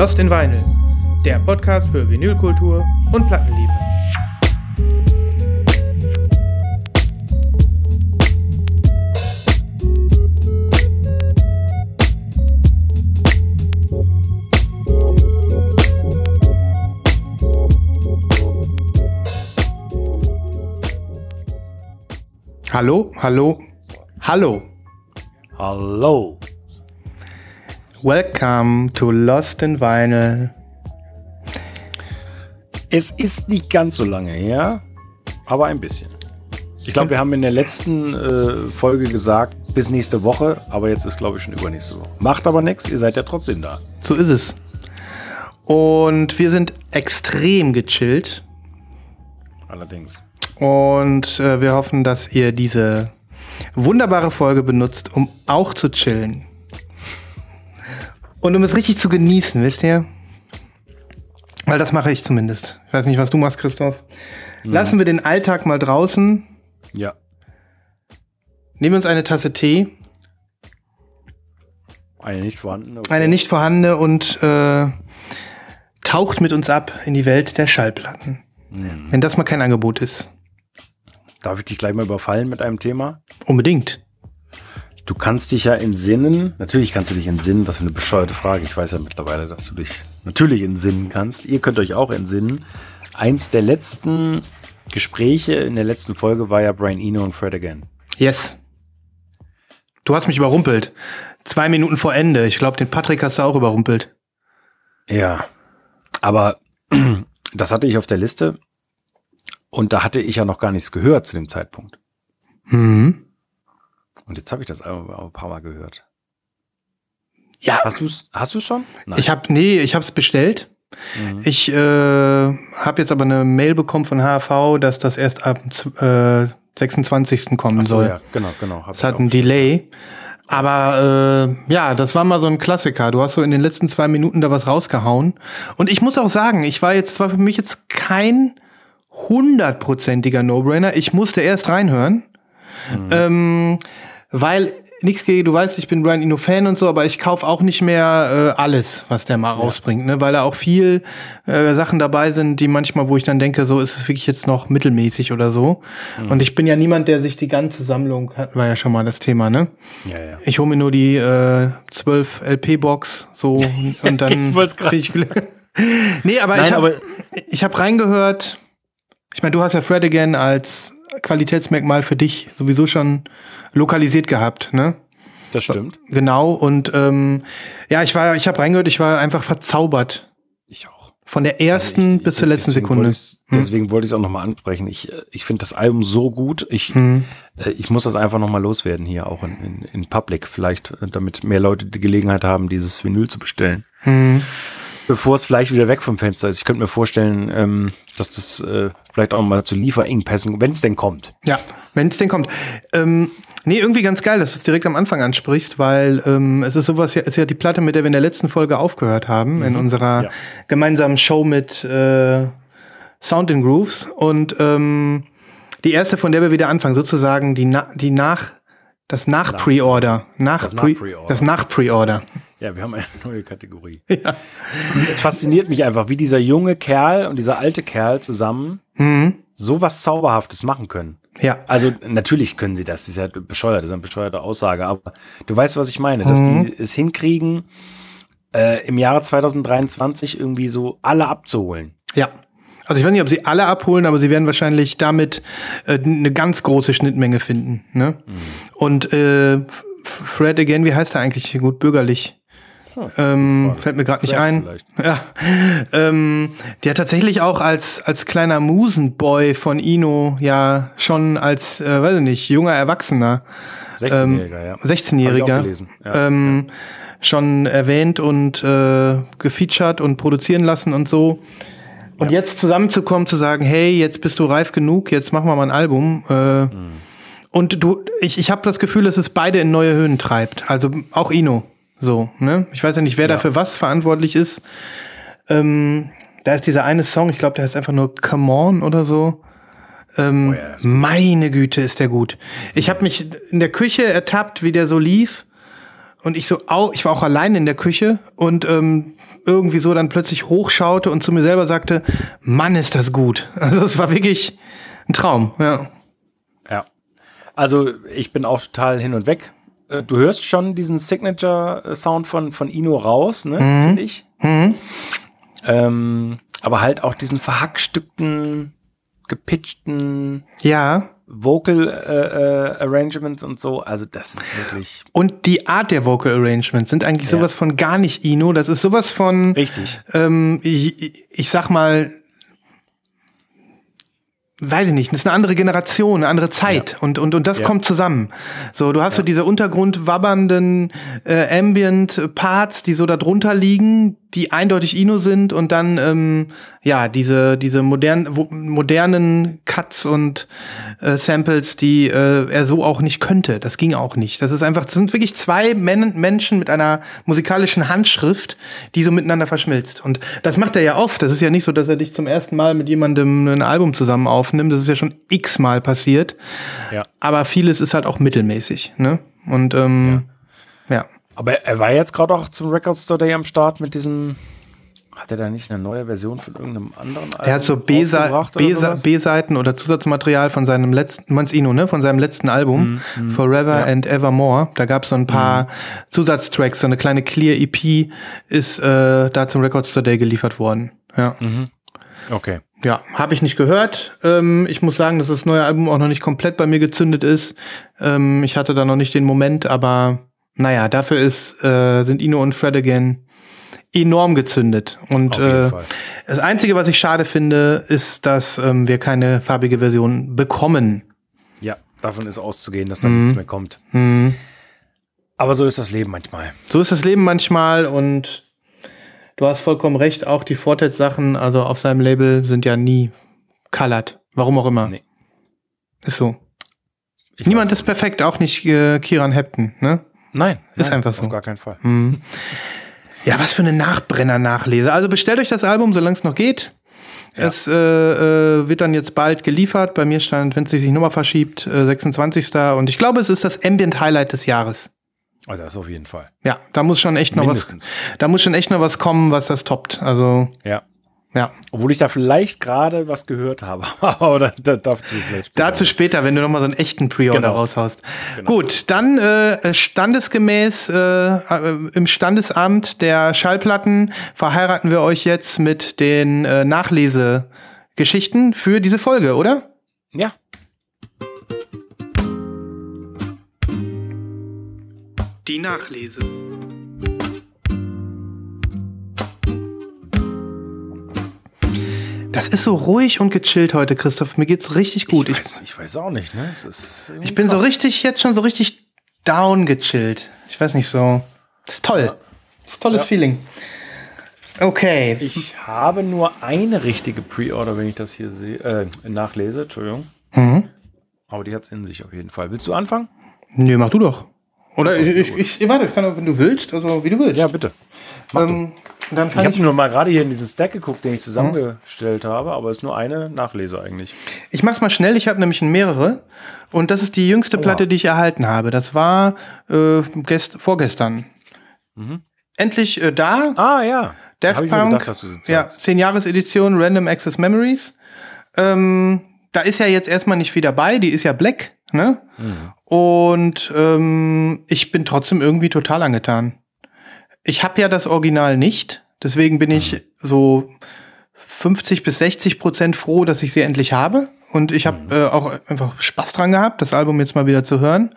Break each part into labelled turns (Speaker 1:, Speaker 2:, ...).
Speaker 1: Lost in Vinyl, der Podcast für Vinylkultur und Plattenliebe. Hallo, hallo, hallo.
Speaker 2: Hallo.
Speaker 1: Welcome to Lost in Vinyl.
Speaker 2: Es ist nicht ganz so lange her, aber ein bisschen. Ich glaube, wir haben in der letzten äh, Folge gesagt, bis nächste Woche, aber jetzt ist, glaube ich, schon übernächste Woche. Macht aber nichts, ihr seid ja trotzdem da.
Speaker 1: So ist es. Und wir sind extrem gechillt.
Speaker 2: Allerdings.
Speaker 1: Und äh, wir hoffen, dass ihr diese wunderbare Folge benutzt, um auch zu chillen. Und um es richtig zu genießen, wisst ihr? Weil das mache ich zumindest. Ich weiß nicht, was du machst, Christoph. Lassen wir den Alltag mal draußen.
Speaker 2: Ja.
Speaker 1: Nehmen wir uns eine Tasse Tee,
Speaker 2: Eine nicht vorhandene. okay.
Speaker 1: eine nicht vorhandene und äh, taucht mit uns ab in die Welt der Schallplatten. Wenn das mal kein Angebot ist.
Speaker 2: Darf ich dich gleich mal überfallen mit einem Thema?
Speaker 1: Unbedingt.
Speaker 2: Du kannst dich ja entsinnen. Natürlich kannst du dich entsinnen. Was für eine bescheuerte Frage. Ich weiß ja mittlerweile, dass du dich natürlich entsinnen kannst. Ihr könnt euch auch entsinnen. Eins der letzten Gespräche in der letzten Folge war ja Brian Eno und Fred again.
Speaker 1: Yes. Du hast mich überrumpelt. Zwei Minuten vor Ende. Ich glaube, den Patrick hast du auch überrumpelt.
Speaker 2: Ja, aber das hatte ich auf der Liste und da hatte ich ja noch gar nichts gehört zu dem Zeitpunkt.
Speaker 1: Hm.
Speaker 2: Und jetzt habe ich das ein ein paar Mal gehört.
Speaker 1: Ja,
Speaker 2: Hast du es hast du's schon? Nein.
Speaker 1: ich habe nee, ich habe es bestellt.
Speaker 2: Mhm.
Speaker 1: Ich äh, habe jetzt aber eine Mail bekommen von HV, dass das erst ab äh, 26. kommen
Speaker 2: so,
Speaker 1: soll.
Speaker 2: ja, genau, genau.
Speaker 1: Es hat
Speaker 2: auch.
Speaker 1: ein Delay. Aber äh, ja, das war mal so ein Klassiker. Du hast so in den letzten zwei Minuten da was rausgehauen. Und ich muss auch sagen, ich war jetzt, war für mich jetzt kein hundertprozentiger No-Brainer. Ich musste erst reinhören. Ähm, weil nichts gegen, du weißt, ich bin Brian Eno Fan und so, aber ich kauf auch nicht mehr äh, alles, was der mal rausbringt, ne? weil da auch viel äh, Sachen dabei sind, die manchmal, wo ich dann denke, so ist es wirklich jetzt noch mittelmäßig oder so. Und ich bin ja niemand, der sich die ganze Sammlung hat, war ja schon mal das Thema, ne?
Speaker 2: Ja, ja.
Speaker 1: Ich hole mir nur die äh, 12 LP-Box so und dann.
Speaker 2: Ich wollt's grad
Speaker 1: krieg ich nee, aber
Speaker 2: Nein,
Speaker 1: ich habe hab reingehört. Ich meine, du hast ja Fred Again als Qualitätsmerkmal für dich sowieso schon lokalisiert gehabt, ne?
Speaker 2: Das stimmt.
Speaker 1: Genau. Und ähm, ja, ich war, ich habe reingehört, ich war einfach verzaubert.
Speaker 2: Ich auch.
Speaker 1: Von der ersten
Speaker 2: Ich-
Speaker 1: bis zur letzten Sekunde. Hm.
Speaker 2: wollte ich's- Deswegen wollte ich es auch nochmal ansprechen. Ich, äh, ich finde das Album so gut. Ich,
Speaker 1: Hm.
Speaker 2: äh, ich muss das einfach nochmal loswerden hier, auch in, in, in Public, vielleicht, äh, damit mehr Leute die Gelegenheit haben, dieses Vinyl zu bestellen.
Speaker 1: Hm.
Speaker 2: Bevor es vielleicht wieder weg vom Fenster ist. Ich könnte mir vorstellen, ähm, dass das äh, vielleicht auch mal zu Lieferengpässen, wenn es denn kommt.
Speaker 1: Ja, wenn es denn kommt. Ähm, nee, irgendwie ganz geil, dass du es direkt am Anfang ansprichst, weil ähm, es ist sowas, ja, ist ja die Platte, mit der wir in der letzten Folge aufgehört haben, in unserer
Speaker 2: Ja.
Speaker 1: gemeinsamen Show mit äh, Sound in Grooves. Und ähm, die erste, von der wir wieder anfangen, sozusagen die, Na die nach, das Nach-Pre-Order. Nach
Speaker 2: Das
Speaker 1: Pre
Speaker 2: Nach-Pre-Order. Ja, wir haben eine neue Kategorie. Es fasziniert mich einfach, wie dieser junge Kerl und dieser alte Kerl zusammen
Speaker 1: Mhm.
Speaker 2: so was Zauberhaftes machen können.
Speaker 1: Ja.
Speaker 2: Also natürlich können sie das, das ist ja bescheuert, das ist eine bescheuerte Aussage, aber du weißt, was ich meine, dass
Speaker 1: Mhm.
Speaker 2: die es hinkriegen, äh, im Jahre 2023 irgendwie so alle abzuholen.
Speaker 1: Ja. Also ich weiß nicht, ob sie alle abholen, aber sie werden wahrscheinlich damit äh, eine ganz große Schnittmenge finden. Ne? Und äh, Fred again, wie heißt er eigentlich? Gut bürgerlich. Ähm, fällt mir gerade nicht ein.
Speaker 2: vielleicht.
Speaker 1: Ja. Ähm, der tatsächlich auch als, als kleiner Musenboy von Ino ja schon als, äh, weiß ich nicht, junger Erwachsener,
Speaker 2: 16-Jähriger, ja. Hab ich auch
Speaker 1: 16-Jähriger,
Speaker 2: gelesen, ja.
Speaker 1: ähm, schon erwähnt und äh, gefeatured und produzieren lassen und so. Und jetzt zusammenzukommen, zu sagen, hey, jetzt bist du reif genug, jetzt machen wir mal ein Album. Äh,
Speaker 2: Mhm.
Speaker 1: Und du, ich, ich habe das Gefühl, dass es beide in neue Höhen treibt. Also auch Ino. So, ne? Ich weiß ja nicht, wer
Speaker 2: Ja.
Speaker 1: dafür was verantwortlich ist. Ähm, da ist dieser eine Song, ich glaube, der heißt einfach nur Come On oder so. Ähm,
Speaker 2: Oh ja,
Speaker 1: meine Güte, ist der gut. Ich habe mich in der Küche ertappt, wie der so lief. und ich so, au, ich war auch allein in der Küche und ähm, irgendwie so dann plötzlich hochschaute und zu mir selber sagte, Mann, ist das gut. Also es war wirklich ein Traum, ja.
Speaker 2: Ja. Also ich bin auch total hin und weg. Äh, du hörst schon diesen Signature-Sound von, von Ino raus, ne, mhm. finde ich. Mhm. Ähm, aber halt auch diesen verhackstückten, gepitchten.
Speaker 1: Ja.
Speaker 2: Vocal äh, äh, Arrangements und so, also das ist wirklich.
Speaker 1: Und die Art der Vocal Arrangements sind eigentlich ja. sowas von gar nicht Ino. Das ist sowas von.
Speaker 2: Richtig.
Speaker 1: Ähm, ich, ich sag mal, weiß ich nicht, das ist eine andere Generation, eine andere Zeit ja. und, und, und das ja. kommt zusammen. So, du hast ja. so diese untergrundwabbernden äh, Ambient-Parts, die so da drunter liegen, die eindeutig Ino sind und dann ähm, ja diese diese modernen modernen Cuts und äh, Samples, die äh, er so auch nicht könnte. Das ging auch nicht. Das ist einfach, das sind wirklich zwei Men Menschen mit einer musikalischen Handschrift, die so miteinander verschmilzt. Und das macht er ja oft. Das ist ja nicht so, dass er dich zum ersten Mal mit jemandem ein Album zusammen aufnimmt. Das ist ja schon x-mal passiert. Ja. Aber vieles ist halt auch mittelmäßig. Ne? Und ähm, ja. ja.
Speaker 2: Aber er war jetzt gerade auch zum Record Store Day am Start mit diesem. Hat er da nicht eine neue Version von irgendeinem anderen
Speaker 1: Album? Er hat so B-Seiten oder, oder Zusatzmaterial von seinem letzten, Manzino, ne? Von seinem letzten Album, mm, mm, Forever ja. and Evermore. Da gab es so ein paar mm. Zusatztracks, so eine kleine Clear EP ist äh, da zum Record Store Day geliefert worden. Ja. Mhm.
Speaker 2: Okay.
Speaker 1: Ja, habe ich nicht gehört. Ähm, ich muss sagen, dass das neue Album auch noch nicht komplett bei mir gezündet ist. Ähm, ich hatte da noch nicht den Moment, aber naja, dafür ist, äh, sind Ino und Fred again enorm gezündet. Und äh, das Einzige, was ich schade finde, ist, dass ähm, wir keine farbige Version bekommen.
Speaker 2: Ja, davon ist auszugehen, dass da mhm. nichts mehr kommt. Mhm. Aber so ist das Leben manchmal.
Speaker 1: So ist das Leben manchmal und du hast vollkommen recht, auch die Fortet-Sachen, also auf seinem Label, sind ja nie colored. Warum auch immer. Nee. Ist so. Ich Niemand ist perfekt, auch nicht äh, Kiran Hepton, ne?
Speaker 2: Nein.
Speaker 1: Ist nein, einfach so.
Speaker 2: Auf gar keinen Fall.
Speaker 1: Mhm. Ja, was für eine Nachbrenner-Nachlese. Also bestellt euch das Album, solange es noch geht. Ja. Es äh, äh, wird dann jetzt bald geliefert. Bei mir stand, wenn es sich nochmal verschiebt, äh, 26. Und ich glaube, es ist das Ambient Highlight des Jahres.
Speaker 2: Also das auf jeden Fall.
Speaker 1: Ja, da muss schon echt noch Mindestens. was, da muss schon echt noch was kommen, was das toppt. Also.
Speaker 2: Ja. Ja. Obwohl ich da vielleicht gerade was gehört habe. Aber da, dazu
Speaker 1: vielleicht Dazu später, wenn du nochmal so einen echten Pre-Order genau. raushaust. Genau. Gut, dann äh, standesgemäß äh, im Standesamt der Schallplatten verheiraten wir euch jetzt mit den äh, Nachlesegeschichten für diese Folge, oder?
Speaker 2: Ja.
Speaker 1: Die Nachlese. Das ist so ruhig und gechillt heute, Christoph. Mir geht's richtig gut.
Speaker 2: Ich weiß, ich, weiß auch nicht, ne?
Speaker 1: ich bin krass. so richtig, jetzt schon so richtig down gechillt. Ich weiß nicht so. Das ist toll. Ja. Das ist tolles ja. Feeling. Okay.
Speaker 2: Ich habe nur eine richtige Pre-Order, wenn ich das hier sehe, äh, nachlese, Entschuldigung. Mhm. Aber die hat's in sich auf jeden Fall. Willst du anfangen?
Speaker 1: Nö, mach du doch. Oder ich, ich, ich, warte, ich kann, wenn du willst, also wie du willst.
Speaker 2: Ja, bitte. Ähm, ich habe nur mal gerade hier in diesen Stack geguckt, den ich zusammengestellt mhm. habe, aber es ist nur eine Nachlese eigentlich.
Speaker 1: Ich mach's mal schnell, ich habe nämlich mehrere. Und das ist die jüngste Oha. Platte, die ich erhalten habe. Das war äh, gest vorgestern. Mhm. Endlich äh, da.
Speaker 2: Ah ja.
Speaker 1: Daft Punk. Gedacht, ja, 10 Jahres Edition Random Access Memories. Ähm, da ist ja jetzt erstmal nicht viel dabei, die ist ja black, ne? Mhm. Und ähm, ich bin trotzdem irgendwie total angetan ich habe ja das Original nicht, deswegen bin ich so 50 bis 60 Prozent froh, dass ich sie endlich habe. Und ich habe mhm. äh, auch einfach Spaß dran gehabt, das Album jetzt mal wieder zu hören.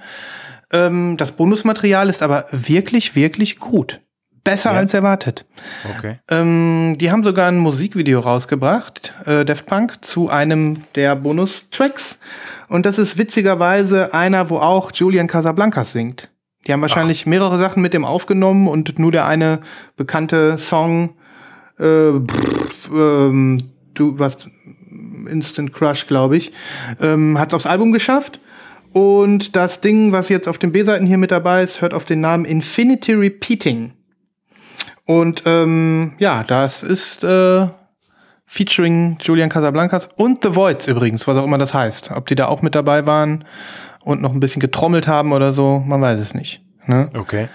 Speaker 1: Ähm, das Bonusmaterial ist aber wirklich, wirklich gut. Besser ja. als erwartet.
Speaker 2: Okay.
Speaker 1: Ähm, die haben sogar ein Musikvideo rausgebracht, äh, Daft Punk, zu einem der Bonustracks. Und das ist witzigerweise einer, wo auch Julian Casablancas singt. Die haben wahrscheinlich Ach. mehrere Sachen mit dem aufgenommen und nur der eine bekannte Song, äh, pff, ähm, du was Instant Crush, glaube ich, ähm, hat es aufs Album geschafft. Und das Ding, was jetzt auf den B-Seiten hier mit dabei ist, hört auf den Namen Infinity Repeating. Und ähm, ja, das ist äh, featuring Julian Casablancas und The Voids übrigens, was auch immer das heißt. Ob die da auch mit dabei waren und noch ein bisschen getrommelt haben oder so, man weiß es nicht. Ne?
Speaker 2: Okay.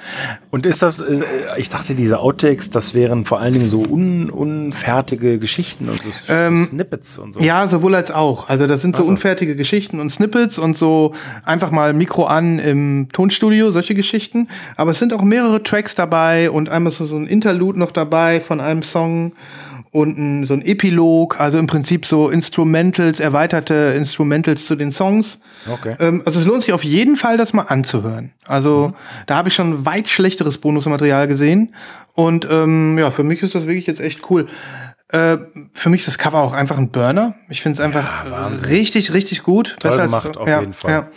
Speaker 2: Und ist das, äh, ich dachte, diese Outtakes, das wären vor allen Dingen so un, unfertige Geschichten und so
Speaker 1: Ähm,
Speaker 2: Snippets und so.
Speaker 1: Ja, sowohl als auch. Also das sind so
Speaker 2: Ach so.
Speaker 1: unfertige Geschichten und Snippets und so einfach mal Mikro an im Tonstudio, solche Geschichten. Aber es sind auch mehrere Tracks dabei und einmal so, so ein Interlude noch dabei von einem Song und ein, so ein Epilog, also im Prinzip so Instrumentals, erweiterte Instrumentals zu den Songs.
Speaker 2: Okay.
Speaker 1: Ähm, also es lohnt sich auf jeden Fall, das mal anzuhören. Also da habe ich schon weit schlechteres Bonusmaterial gesehen. Und ähm, ja, für mich ist das wirklich jetzt echt cool. Äh, für mich ist das Cover auch einfach ein Burner. Ich finde es einfach
Speaker 2: Ja,
Speaker 1: richtig, richtig gut.
Speaker 2: Toll
Speaker 1: Besser
Speaker 2: gemacht, auf
Speaker 1: ja,
Speaker 2: jeden Fall.
Speaker 1: Ja.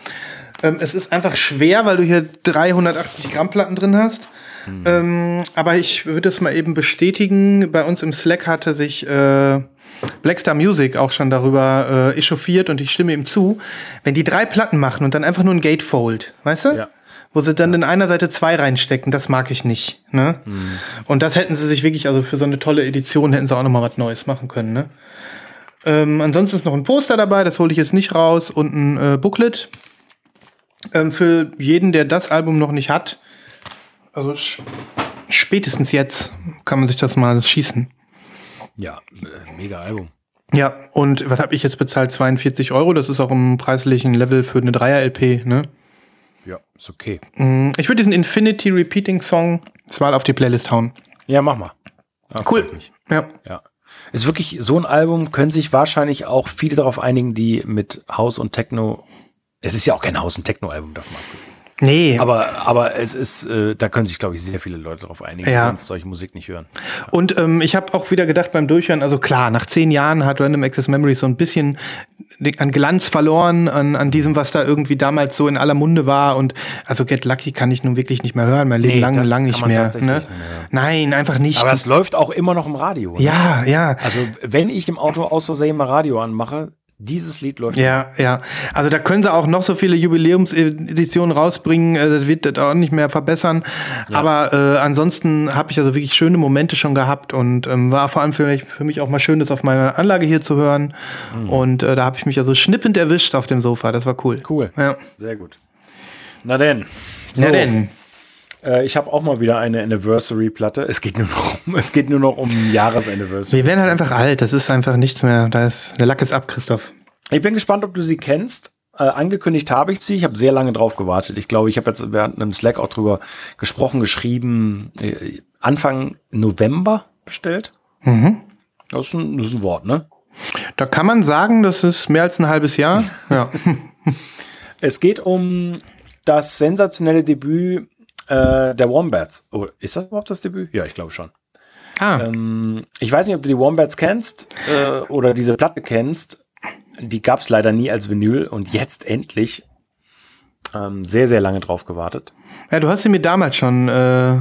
Speaker 1: Ähm, es ist einfach schwer, weil du hier 380 Gramm Platten drin hast.
Speaker 2: Hm.
Speaker 1: Ähm, aber ich würde es mal eben bestätigen. Bei uns im Slack hatte sich äh, Blackstar Music auch schon darüber äh, echauffiert und ich stimme ihm zu. Wenn die drei Platten machen und dann einfach nur ein Gatefold, weißt du?
Speaker 2: Ja.
Speaker 1: Wo sie dann in einer Seite zwei reinstecken, das mag ich nicht. Ne?
Speaker 2: Hm.
Speaker 1: Und das hätten sie sich wirklich, also für so eine tolle Edition hätten sie auch noch mal was Neues machen können. Ne? Ähm, ansonsten ist noch ein Poster dabei, das hole ich jetzt nicht raus, und ein äh, Booklet. Ähm, für jeden, der das Album noch nicht hat, also spätestens jetzt kann man sich das mal schießen.
Speaker 2: Ja, äh, mega Album.
Speaker 1: Ja, und was habe ich jetzt bezahlt? 42 Euro, das ist auch im preislichen Level für eine Dreier-LP, ne?
Speaker 2: Ja, ist okay.
Speaker 1: Mm, Ich würde diesen Infinity Repeating Song mal auf die Playlist hauen.
Speaker 2: Ja, mach mal. Ja,
Speaker 1: Cool. Ja.
Speaker 2: Ja. Ist wirklich so ein Album, können sich wahrscheinlich auch viele darauf einigen, die mit House und Techno. Es ist ja auch kein House und Techno-Album, davon abgesehen.
Speaker 1: Nee,
Speaker 2: Aber, aber es ist, äh, da können sich, glaube ich, sehr viele Leute darauf einigen,
Speaker 1: Ja.
Speaker 2: sonst solche Musik nicht hören.
Speaker 1: Und ähm, ich habe auch wieder gedacht beim Durchhören, also klar, nach zehn Jahren hat Random Access Memories so ein bisschen an Glanz verloren, an, an diesem, was da irgendwie damals so in aller Munde war. Und also Get Lucky kann ich nun wirklich nicht mehr hören, mein Leben
Speaker 2: Nee,
Speaker 1: lang, lang nicht mehr. Ne?
Speaker 2: nicht mehr.
Speaker 1: Nein, einfach nicht.
Speaker 2: Aber es läuft auch immer noch im Radio. ne?
Speaker 1: ja, ja.
Speaker 2: Also, wenn ich im Auto aus Versehen mal Radio anmache, dieses Lied läuft.
Speaker 1: Ja, ja. Also da können sie auch noch so viele Jubiläumseditionen rausbringen, äh, das wird das auch nicht mehr verbessern. Aber äh, ansonsten habe ich also wirklich schöne Momente schon gehabt und ähm, war vor allem für mich, für mich auch mal schön, das auf meiner Anlage hier zu hören. Und äh, da habe ich mich also schnippend erwischt auf dem Sofa. Das war cool.
Speaker 2: Cool.
Speaker 1: Ja.
Speaker 2: Sehr gut. Na denn.
Speaker 1: Na
Speaker 2: So,
Speaker 1: denn.
Speaker 2: Äh, ich habe auch mal wieder eine Anniversary-Platte. Es geht nur noch um, es geht nur noch um Jahresanniversary.
Speaker 1: Wir werden halt einfach alt. Das ist einfach nichts mehr. Da ist, der Lack ist ab, Christoph.
Speaker 2: Ich bin gespannt, ob du sie kennst. Äh, angekündigt habe ich sie. Ich habe sehr lange drauf gewartet. Ich glaube, ich habe jetzt während einem Slack auch drüber gesprochen, geschrieben, äh, Anfang November bestellt.
Speaker 1: Mhm.
Speaker 2: Das ist, ein, das ist ein Wort, ne?
Speaker 1: Da kann man sagen, das ist mehr als ein halbes Jahr. Ja.
Speaker 2: Es geht um das sensationelle Debüt äh, der Wombats. Oh, ist das überhaupt das Debüt? Ja, ich glaube schon.
Speaker 1: Ah,
Speaker 2: Ähm, ich weiß nicht, ob du die Wombats kennst äh, oder diese Platte kennst. Die gab es leider nie als Vinyl und jetzt endlich. Ähm, sehr, sehr lange drauf gewartet.
Speaker 1: Ja, du hast sie mir damals schon äh,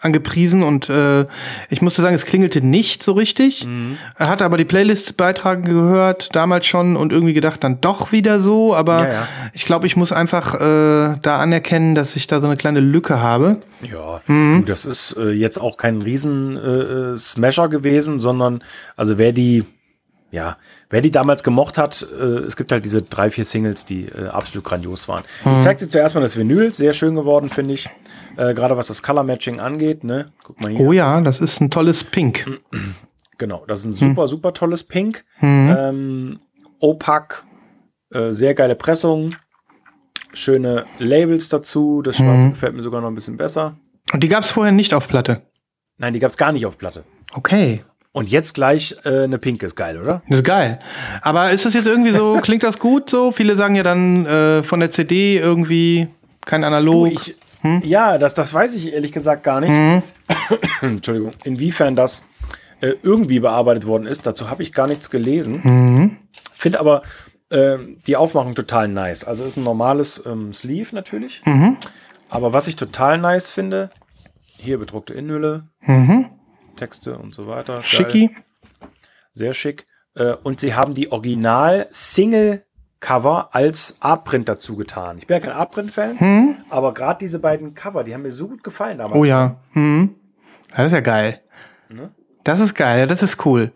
Speaker 1: angepriesen und äh, ich musste sagen, es klingelte nicht so richtig.
Speaker 2: Mhm.
Speaker 1: Er hatte aber die Playlist-Beiträge gehört, damals schon und irgendwie gedacht, dann doch wieder so. Aber
Speaker 2: Ja, ja.
Speaker 1: ich glaube, ich muss einfach äh, da anerkennen, dass ich da so eine kleine Lücke habe.
Speaker 2: Ja, du, das ist äh, jetzt auch kein riesen äh, äh, Smasher gewesen, sondern also wer die, ja, wer die damals gemocht hat, äh, es gibt halt diese drei, vier Singles, die äh, absolut grandios waren. Ich zeig dir zuerst mal das Vinyl, sehr schön geworden, finde ich. Äh, Gerade was das Color Matching angeht, ne? Guck mal hier.
Speaker 1: Oh ja, das ist ein tolles Pink.
Speaker 2: Genau, das ist ein super, super tolles Pink. Ähm, opak, äh, sehr geile Pressung. Schöne Labels dazu. Das Schwarze gefällt mir sogar noch ein bisschen besser.
Speaker 1: Und die gab es vorher nicht auf Platte.
Speaker 2: Nein, die gab es gar nicht auf Platte.
Speaker 1: Okay.
Speaker 2: Und jetzt gleich äh, eine Pink ist geil, oder?
Speaker 1: Das ist geil. Aber ist das jetzt irgendwie so, klingt das gut so? Viele sagen ja dann äh, von der CD irgendwie kein Analog.
Speaker 2: Ich, Ja, das, das weiß ich ehrlich gesagt gar nicht. Entschuldigung. Inwiefern das äh, irgendwie bearbeitet worden ist, dazu habe ich gar nichts gelesen. Finde aber ähm, die Aufmachung total nice. Also ist ein normales ähm, Sleeve natürlich. Aber was ich total nice finde, hier bedruckte Innenhülle, Texte und so weiter. Geil.
Speaker 1: Schicki.
Speaker 2: Sehr schick. Äh, und sie haben die Original-Single-Cover als Artprint dazu getan. Ich bin ja kein Artprint-Fan, aber gerade diese beiden Cover, die haben mir so gut gefallen damals.
Speaker 1: Oh ja. Mhm. Das ist ja geil. Das ist geil, das ist cool.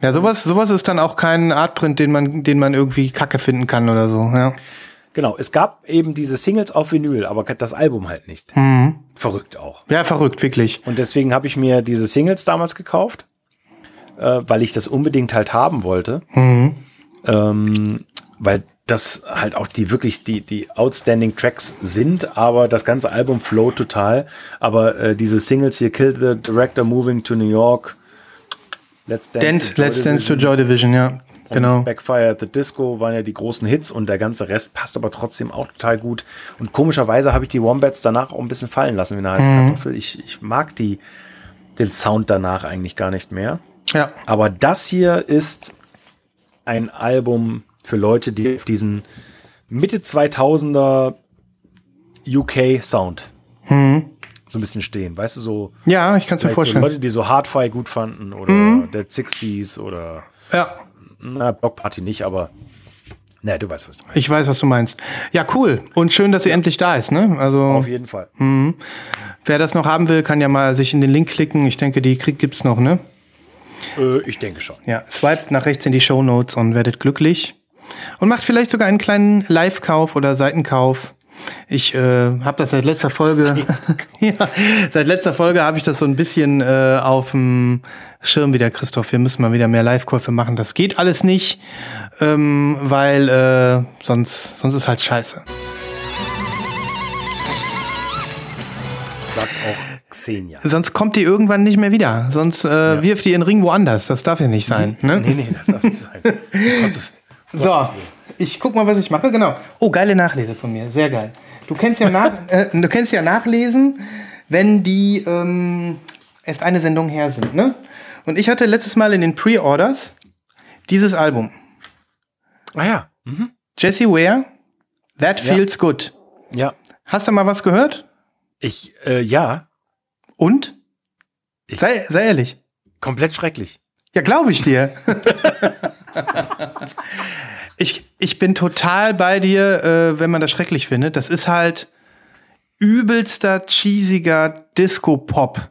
Speaker 1: Ja, sowas, sowas ist dann auch kein Artprint, den man, den man irgendwie kacke finden kann oder so, ja.
Speaker 2: Genau, es gab eben diese Singles auf Vinyl, aber das Album halt nicht. Verrückt auch.
Speaker 1: Ja, verrückt, wirklich.
Speaker 2: Und deswegen habe ich mir diese Singles damals gekauft, äh, weil ich das unbedingt halt haben wollte. Ähm, weil das halt auch die wirklich die, die outstanding Tracks sind, aber das ganze Album flow total. Aber äh, diese Singles hier, Kill the Director Moving to New York, Let's
Speaker 1: Dance,
Speaker 2: to Joy
Speaker 1: Let's Dance to Joy Division, ja. Genau.
Speaker 2: Backfire at the Disco waren ja die großen Hits und der ganze Rest passt aber trotzdem auch total gut. Und komischerweise habe ich die Wombats danach auch ein bisschen fallen lassen wie eine heiße
Speaker 1: Mhm.
Speaker 2: Kartoffel. Ich, ich mag die, den Sound danach eigentlich gar nicht mehr.
Speaker 1: Ja.
Speaker 2: Aber das hier ist ein Album für Leute, die auf diesen Mitte 2000er UK Sound so ein bisschen stehen. Weißt du, so,
Speaker 1: Ja, ich kann es mir
Speaker 2: vielleicht so
Speaker 1: vorstellen.
Speaker 2: Leute, die so Hardfire gut fanden oder
Speaker 1: Mhm.
Speaker 2: Dead 60s oder
Speaker 1: Ja.
Speaker 2: Na, Block Party nicht, aber na, du weißt, was ich meine.
Speaker 1: Ich weiß, was du meinst. Ja, cool. Und schön, dass sie endlich da ist, ne? Also,
Speaker 2: Auf jeden Fall.
Speaker 1: wer das noch haben will, kann ja mal sich in den Link klicken. Ich denke, die krieg gibt's noch, ne?
Speaker 2: Äh, ich denke schon.
Speaker 1: Ja, swiped nach rechts in die Show Notes und werdet glücklich. Und macht vielleicht sogar einen kleinen Live-Kauf oder Seitenkauf. Ich äh, habe das seit letzter Folge. ja, seit letzter Folge habe ich das so ein bisschen äh, auf dem Schirm wieder, Christoph. Wir müssen mal wieder mehr Live-Käufe machen. Das geht alles nicht, ähm, weil äh, sonst, sonst ist halt scheiße.
Speaker 2: Sagt auch Xenia.
Speaker 1: Sonst kommt die irgendwann nicht mehr wieder. Sonst äh, wirft die in den Ring woanders. Das darf ja nicht sein. Ne?
Speaker 2: Nee, nee, das darf nicht sein.
Speaker 1: So, ich guck mal, was ich mache. Genau. Oh, geile Nachlese von mir. Sehr geil. Du kennst ja, nach, äh, du kennst ja nachlesen, wenn die ähm, erst eine Sendung her sind. Ne? Und ich hatte letztes Mal in den Pre-Orders dieses Album.
Speaker 2: ah ja.
Speaker 1: Jesse Ware, That
Speaker 2: Ja.
Speaker 1: Feels Good.
Speaker 2: Ja.
Speaker 1: Hast du mal was gehört?
Speaker 2: Ich, äh, ja,
Speaker 1: Und?
Speaker 2: Ich-
Speaker 1: Sei, sei ehrlich.
Speaker 2: komplett schrecklich.
Speaker 1: Ja, glaube ich dir. ich, ich bin total bei dir, äh, wenn man das schrecklich findet. Das ist halt übelster, cheesiger Disco-Pop.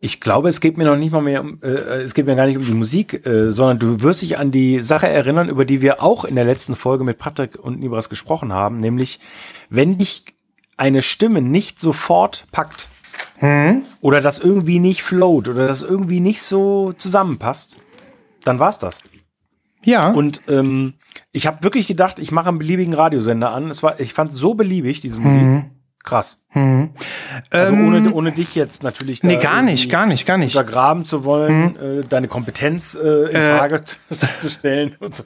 Speaker 2: Ich glaube, es geht mir noch nicht mal mehr um, äh, es geht mir gar nicht um die Musik, äh, sondern du wirst dich an die Sache erinnern, über die wir auch in der letzten Folge mit Patrick und Nibras gesprochen haben, nämlich wenn dich eine Stimme nicht sofort packt oder das irgendwie nicht float oder das irgendwie nicht so zusammenpasst, dann war's das.
Speaker 1: Ja.
Speaker 2: Und ähm, ich habe wirklich gedacht, ich mache einen beliebigen Radiosender an. Es war, ich fand so beliebig diese Musik. Krass. Also ohne, ohne dich jetzt natürlich.
Speaker 1: Ähm, nee, gar nicht, gar nicht, gar nicht.
Speaker 2: Untergraben zu wollen, äh, deine Kompetenz äh, in Frage zu, zu stellen und so.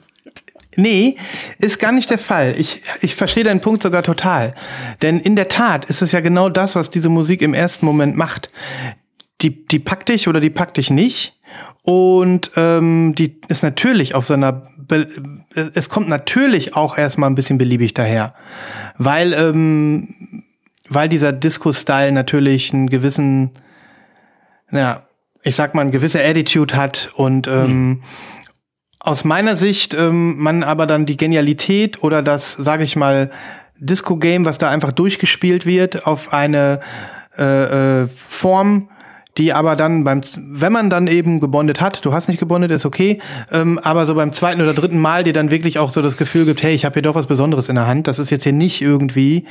Speaker 1: Nee, ist gar nicht der Fall. Ich, ich verstehe deinen Punkt sogar total. Denn in der Tat ist es ja genau das, was diese Musik im ersten Moment macht. Die, die packt dich oder die packt dich nicht. Und ähm, die ist natürlich auf so einer, Be es kommt natürlich auch erstmal ein bisschen beliebig daher. Weil, ähm, weil dieser Disco-Style natürlich einen gewissen, ja, ich sag mal, eine gewisse Attitude hat und ähm, aus meiner Sicht ähm, man aber dann die Genialität oder das, sage ich mal, Disco-Game, was da einfach durchgespielt wird, auf eine äh, äh, Form, die aber dann beim, wenn man dann eben gebondet hat, du hast nicht gebondet, ist okay, ähm, aber so beim zweiten oder dritten Mal dir dann wirklich auch so das Gefühl gibt, hey, ich habe hier doch was Besonderes in der Hand. Das ist jetzt hier nicht irgendwie,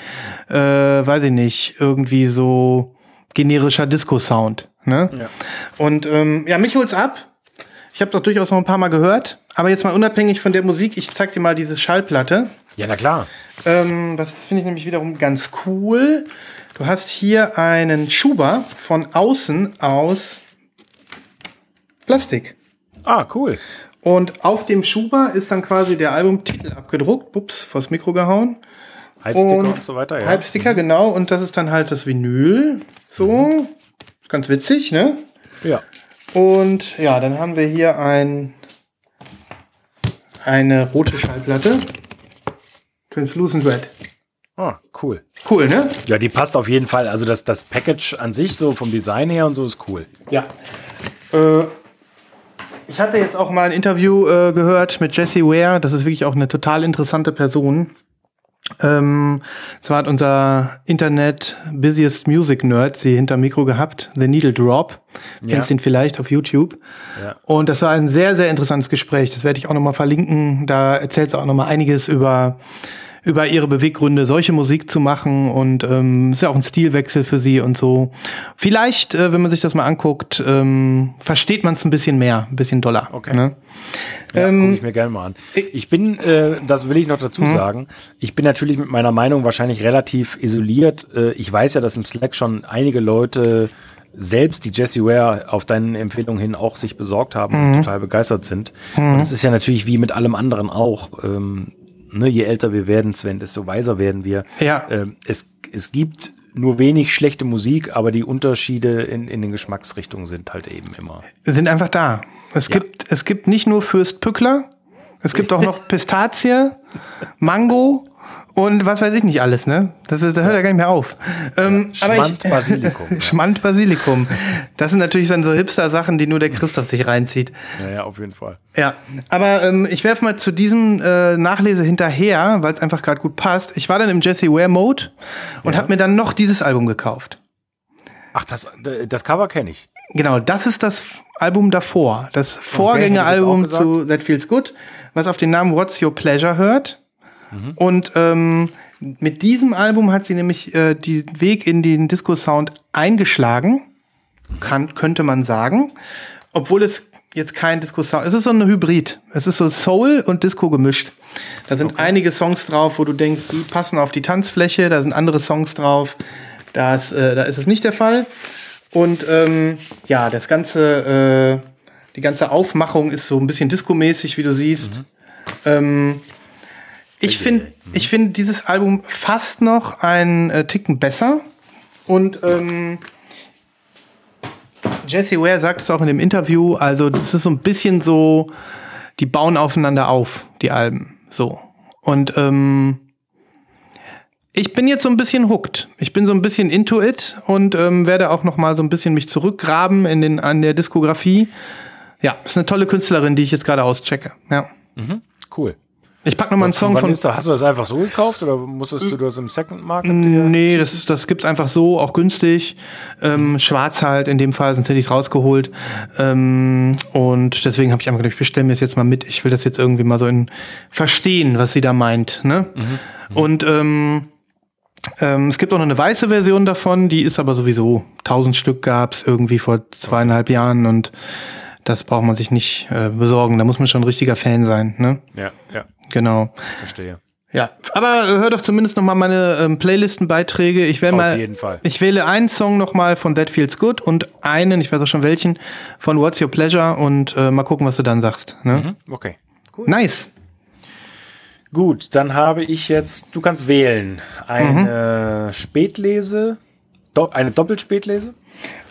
Speaker 1: äh, weiß ich nicht, irgendwie so generischer Disco-Sound. Ne?
Speaker 2: Ja.
Speaker 1: Und ähm, ja, mich holt's ab. Ich habe doch durchaus noch ein paar Mal gehört. Aber jetzt mal unabhängig von der Musik, ich zeig dir mal diese Schallplatte.
Speaker 2: Ja, na klar.
Speaker 1: Ähm, das finde ich nämlich wiederum ganz cool. Du hast hier einen Schuber von außen aus Plastik.
Speaker 2: Ah, cool.
Speaker 1: Und auf dem Schuber ist dann quasi der Albumtitel abgedruckt. Ups, vors Mikro gehauen.
Speaker 2: Halbsticker und,
Speaker 1: Und
Speaker 2: so weiter, ja.
Speaker 1: Halbsticker, genau. Und das ist dann halt das Vinyl. So. Ganz witzig, ne?
Speaker 2: Ja.
Speaker 1: Und ja, dann haben wir hier ein, eine rote Schallplatte. Translucent Red.
Speaker 2: Ah, cool.
Speaker 1: Cool, ne?
Speaker 2: Ja, die passt auf jeden Fall. Also das, das Package an sich, so vom Design her und so, ist cool.
Speaker 1: Ja. Äh, ich hatte jetzt auch mal ein Interview äh, gehört mit Jesse Ware. Das ist wirklich auch eine total interessante Person. Ähm, zwar hat unser Internet Busiest Music Nerd sie hinter Mikro gehabt, The Needle Drop. Kennst
Speaker 2: Ja.
Speaker 1: ihn vielleicht auf YouTube.
Speaker 2: Ja.
Speaker 1: Und das war ein sehr, sehr interessantes Gespräch. Das werde ich auch nochmal verlinken. Da erzählt sie auch nochmal einiges über, über ihre Beweggründe, solche Musik zu machen und ähm, ist ja auch ein Stilwechsel für sie und so. Vielleicht, äh, wenn man sich das mal anguckt, ähm, versteht man es ein bisschen mehr, ein bisschen doller.
Speaker 2: Okay.
Speaker 1: Ne?
Speaker 2: Ja,
Speaker 1: Ähm,
Speaker 2: gucke ich mir gerne mal an. Ich bin, äh, das will ich noch dazu sagen, ich bin natürlich mit meiner Meinung wahrscheinlich relativ isoliert. Äh, ich weiß ja, dass im Slack schon einige Leute selbst die Jesse Ware auf deinen Empfehlungen hin auch sich besorgt haben und total begeistert sind. Und es ist ja natürlich wie mit allem anderen auch. Ähm, ne, je älter wir werden, Sven, desto weiser werden wir.
Speaker 1: Ja.
Speaker 2: Ähm, es, es gibt nur wenig schlechte Musik, aber die Unterschiede in, in den Geschmacksrichtungen sind halt eben immer.
Speaker 1: sind einfach da. Es
Speaker 2: Ja.
Speaker 1: gibt, es gibt nicht nur Fürst Pückler, es gibt auch noch Pistazie, Mango und was weiß ich nicht alles, ne? Das, ist, das hört ja gar nicht mehr auf. Ähm, aber
Speaker 2: Schmand
Speaker 1: ich,
Speaker 2: Basilikum. ja.
Speaker 1: Schmand Basilikum. Das sind natürlich dann so Hipster-Sachen, die nur der Christoph sich reinzieht.
Speaker 2: ja, ja, auf jeden Fall.
Speaker 1: Ja, aber ähm, ich werfe mal zu diesem äh, Nachlese hinterher, weil es einfach gerade gut passt. Ich war dann im Jesse Ware Mode und
Speaker 2: Ja.
Speaker 1: habe mir dann noch dieses Album gekauft.
Speaker 2: Ach, das, das Cover kenne ich.
Speaker 1: Genau, das ist das Album davor. Das Vorgängeralbum
Speaker 2: auch
Speaker 1: zu That Feels Good, was auf den Namen What's Your Pleasure hört.
Speaker 2: Mhm.
Speaker 1: Und ähm, mit diesem Album hat sie nämlich äh, den Weg in den Disco-Sound eingeschlagen, kann, könnte man sagen. Obwohl es jetzt kein Disco-Sound Es ist so ein Hybrid. Es ist so Soul und Disco gemischt. Da sind einige Songs drauf, wo du denkst, die passen auf die Tanzfläche. Da sind andere Songs drauf. Das, äh, da ist es nicht der Fall. Und ähm, ja, das ganze, äh, die ganze Aufmachung ist so ein bisschen Disco-mäßig, wie du siehst. Ähm, ich finde, ich finde dieses Album fast noch einen äh, Ticken besser. Und ähm, Jesse Ware sagt es auch in dem Interview, also das ist so ein bisschen so, die bauen aufeinander auf, die Alben. So. Und ähm, ich bin jetzt so ein bisschen hooked. Ich bin so ein bisschen into it und ähm, werde auch noch mal so ein bisschen mich zurückgraben in den, an der Diskografie. Ja, ist eine tolle Künstlerin, die ich jetzt gerade auschecke. Ja.
Speaker 2: Cool.
Speaker 1: Ich pack noch mal einen Song von.
Speaker 2: da, hast du das einfach so gekauft oder musstest du das im Second Market?
Speaker 1: Nee, das, das gibt's einfach so, auch günstig. Ähm, schwarz halt in dem Fall, sonst hätte ich's rausgeholt. Ähm, und deswegen habe ich einfach gedacht, ich bestelle mir das jetzt mal mit. Ich will das jetzt irgendwie mal so in verstehen, was sie da meint. Ne? Und ähm, ähm, es gibt auch noch eine weiße Version davon, die ist aber sowieso, 1000 Stück gab's irgendwie vor zweieinhalb Jahren und das braucht man sich nicht äh, besorgen. Da muss man schon ein richtiger Fan sein. Ne?
Speaker 2: Ja, ja,
Speaker 1: Genau.
Speaker 2: verstehe.
Speaker 1: Ja, aber äh, hör doch zumindest noch mal meine ähm, Playlistenbeiträge. Ich wähle
Speaker 2: Auf
Speaker 1: mal,
Speaker 2: jeden Fall.
Speaker 1: ich wähle einen Song noch mal von That Feels Good und einen, ich weiß auch schon welchen, von What's Your Pleasure und äh, mal gucken, was du dann sagst. Ne?
Speaker 2: Mhm, okay.
Speaker 1: Nice.
Speaker 2: Gut, dann habe ich jetzt, du kannst wählen, eine Spätlese, do, eine Doppelspätlese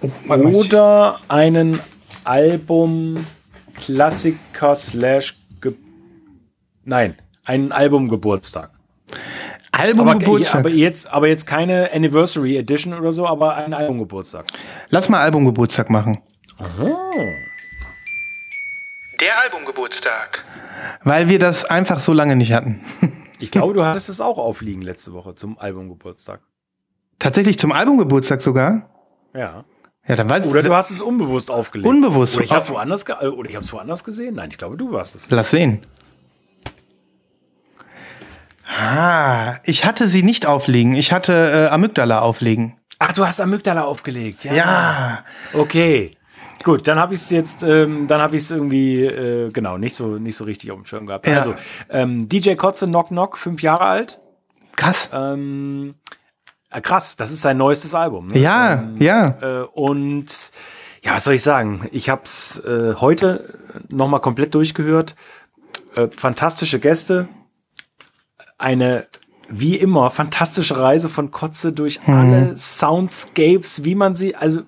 Speaker 1: ich-
Speaker 2: oder einen Album Klassiker slash Nein, einen Albumgeburtstag.
Speaker 1: Album
Speaker 2: Aber,
Speaker 1: Geburtstag.
Speaker 2: aber jetzt, aber jetzt keine Anniversary Edition oder so, aber einen Albumgeburtstag.
Speaker 1: Lass mal Album Geburtstag machen.
Speaker 3: Der Albumgeburtstag.
Speaker 1: Weil wir das einfach so lange nicht hatten.
Speaker 2: Ich glaube, du hattest es auch aufliegen letzte Woche zum Albumgeburtstag.
Speaker 1: Tatsächlich zum Album Geburtstag sogar.
Speaker 2: Ja.
Speaker 1: Ja, dann weiß
Speaker 2: Oder du hast es unbewusst aufgelegt.
Speaker 1: Unbewusst.
Speaker 2: Oder ich habe es woanders, ge äh, oder ich hab's woanders gesehen. Nein, ich glaube, du warst es.
Speaker 1: Lass sehen. Ah, ich hatte sie nicht auflegen. Ich hatte äh, Amygdala auflegen.
Speaker 2: Ach, du hast Amygdala aufgelegt. Ja.
Speaker 1: Ja.
Speaker 2: Okay. Gut, dann habe ich es jetzt, ähm, dann habe ich es irgendwie, äh, genau, nicht so, nicht so richtig auf dem Schirm gehabt.
Speaker 1: Ja.
Speaker 2: Also, ähm, DJ Kotze, Knock Knock, fünf Jahre alt.
Speaker 1: Krass.
Speaker 2: Ähm, äh, krass, das ist sein neuestes Album. Ne?
Speaker 1: Ja, ja.
Speaker 2: Äh, und ja, was soll ich sagen? Ich habe es äh, heute noch mal komplett durchgehört. Äh, fantastische Gäste. Eine, wie immer, fantastische Reise von Kotze durch
Speaker 1: Mhm.
Speaker 2: alle Soundscapes, wie man sie, also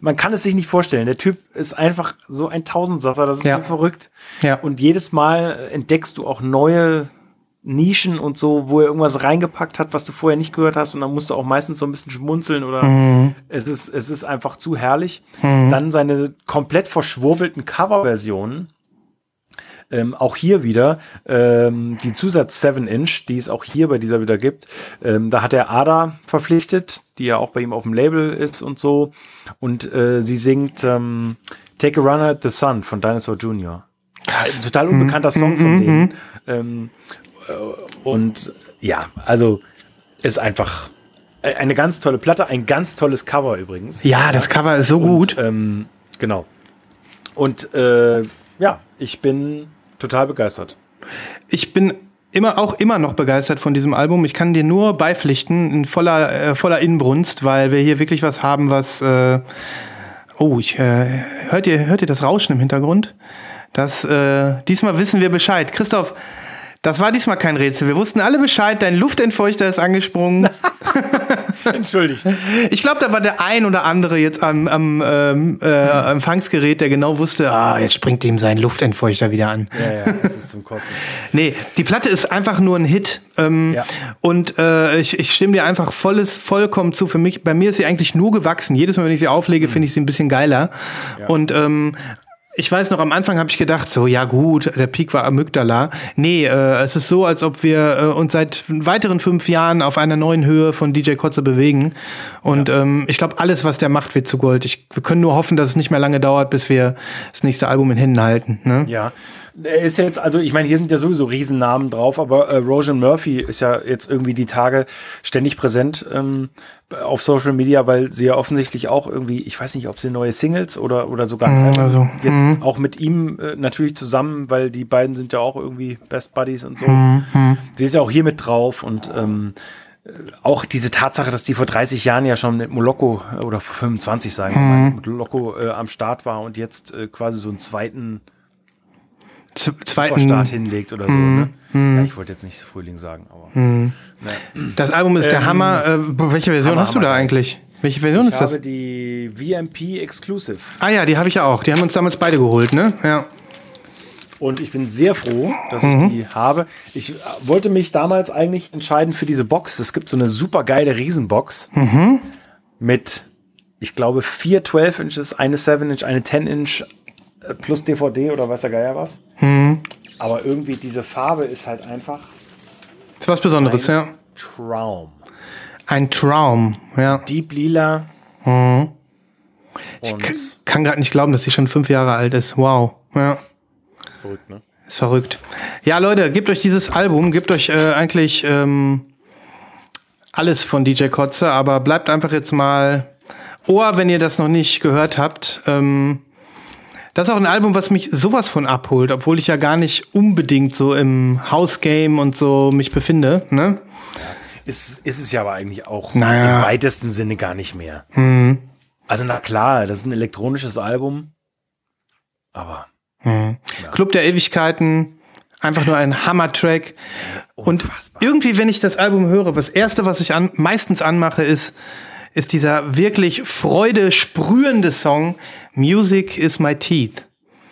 Speaker 2: man kann es sich nicht vorstellen. Der Typ ist einfach so ein Tausendsasser, das ist
Speaker 1: Ja.
Speaker 2: so verrückt.
Speaker 1: Ja.
Speaker 2: Und jedes Mal entdeckst du auch neue Nischen und so, wo er irgendwas reingepackt hat, was du vorher nicht gehört hast. Und dann musst du auch meistens so ein bisschen schmunzeln oder
Speaker 1: Mhm.
Speaker 2: es, ist, es ist einfach zu herrlich. Dann seine komplett verschwurbelten Coverversionen. Ähm, auch hier wieder ähm, die Zusatz 7-Inch, die es auch hier bei dieser wieder gibt. Ähm, da hat er Ada verpflichtet, die ja auch bei ihm auf dem Label ist und so. Und äh, sie singt ähm, Take a Runner at the Sun von Dinosaur Jr. Ein total unbekannter Song von denen. Ähm, Und ja, also ist einfach eine ganz tolle Platte, ein ganz tolles Cover übrigens.
Speaker 1: Ja, das Cover ist so gut.
Speaker 2: Und, ähm, genau. Und äh, ja, ich bin total begeistert.
Speaker 1: Ich bin immer auch immer noch begeistert von diesem Album. Ich kann dir nur beipflichten in voller äh, voller Inbrunst, weil wir hier wirklich was haben, was äh, oh, ich äh, hört ihr hört ihr das Rauschen im Hintergrund? Das äh, diesmal wissen wir Bescheid. Christoph, das war diesmal kein Rätsel. Wir wussten alle Bescheid. Dein Luftentfeuchter ist angesprungen.
Speaker 2: Entschuldigt.
Speaker 1: Ich glaube, da war der ein oder andere jetzt am, am ähm, äh, Empfangsgerät, der genau wusste, ah, jetzt springt ihm sein Luftentfeuchter wieder an.
Speaker 2: Ja, ja, das ist zum Kotzen.
Speaker 1: nee, die Platte ist einfach nur ein Hit. Ähm,
Speaker 2: Ja.
Speaker 1: Und äh, ich, ich stimme dir einfach volles, vollkommen zu. Für mich, bei mir ist sie eigentlich nur gewachsen. Jedes Mal, wenn ich sie auflege, finde ich sie ein bisschen geiler. Und ähm, ich weiß noch, am Anfang habe ich gedacht, so, ja gut, der Peak war Amygdala. Nee, äh, es ist so, als ob wir äh, uns seit weiteren fünf Jahren auf einer neuen Höhe von DJ Kotze bewegen. Und ähm, ich glaube, alles, was der macht, wird zu Gold. Ich, wir können nur hoffen, dass es nicht mehr lange dauert, bis wir das nächste Album in Händen halten. Ne?
Speaker 2: Ja. Er ist ja jetzt, also ich meine, hier sind ja sowieso Riesennamen drauf, aber äh, Rojan Murphy ist ja jetzt irgendwie die Tage ständig präsent ähm, auf Social Media, weil sie ja offensichtlich auch irgendwie, ich weiß nicht, ob sie neue Singles oder, oder sogar
Speaker 1: Mm, also,
Speaker 2: jetzt auch mit ihm äh, natürlich zusammen, weil die beiden sind ja auch irgendwie Best Buddies und so.
Speaker 1: Mm,
Speaker 2: Sie ist ja auch hier mit drauf und ähm, äh, auch diese Tatsache, dass die vor 30 Jahren ja schon mit Moloko äh, oder vor 25 sagen wir mal, mit Moloko äh, am Start war und jetzt äh, quasi so einen zweiten
Speaker 1: zweiten,
Speaker 2: Start hinlegt oder so. Ne? Ja, ich wollte jetzt nicht Frühling sagen, aber
Speaker 1: das Album ist der Hammer. Äh, welche Version
Speaker 2: Hammer,
Speaker 1: hast du da eigentlich? Welche Version
Speaker 2: ich
Speaker 1: ist das?
Speaker 2: habe die VMP Exclusive
Speaker 1: Ah ja, die habe ich ja auch. Die haben uns damals beide geholt, ne? Ja.
Speaker 2: und ich bin sehr froh, dass
Speaker 1: Mhm.
Speaker 2: ich die habe. Ich äh, wollte mich damals eigentlich entscheiden für diese Box. Es gibt so eine super geile Riesenbox
Speaker 1: Mhm.
Speaker 2: mit, ich glaube, vier 12 Inches, eine 7 Inch, eine 10 Inch plus DVD oder weiß der Geier was.
Speaker 1: Mhm.
Speaker 2: Aber irgendwie diese Farbe ist halt einfach
Speaker 1: Ist was Besonderes, ja.
Speaker 2: Traum.
Speaker 1: Ein Traum, ja.
Speaker 2: Deep Lila.
Speaker 1: Mhm. K kann gerade nicht glauben, dass sie schon fünf Jahre alt ist. Wow. Ja.
Speaker 2: verrückt, ne?
Speaker 1: Ist verrückt. Ja, Leute, gebt euch dieses Album, gebt euch äh, eigentlich ähm, alles von DJ Kotze, aber bleibt einfach jetzt mal Ohr, wenn ihr das noch nicht gehört habt. Ähm, das ist auch ein Album, was mich sowas von abholt, obwohl ich ja gar nicht unbedingt so im House-Game und so mich befinde. Ne?
Speaker 2: Ist, ist es ja aber eigentlich auch
Speaker 1: Naja.
Speaker 2: Im weitesten Sinne gar nicht mehr. Also na klar, das ist ein elektronisches Album, aber
Speaker 1: Club der Ewigkeiten, einfach nur ein Hammer-Track. Und irgendwie, wenn ich das Album höre, das erste, was ich an, meistens anmache, ist, ist dieser wirklich Freude sprühende Song Music is my teeth.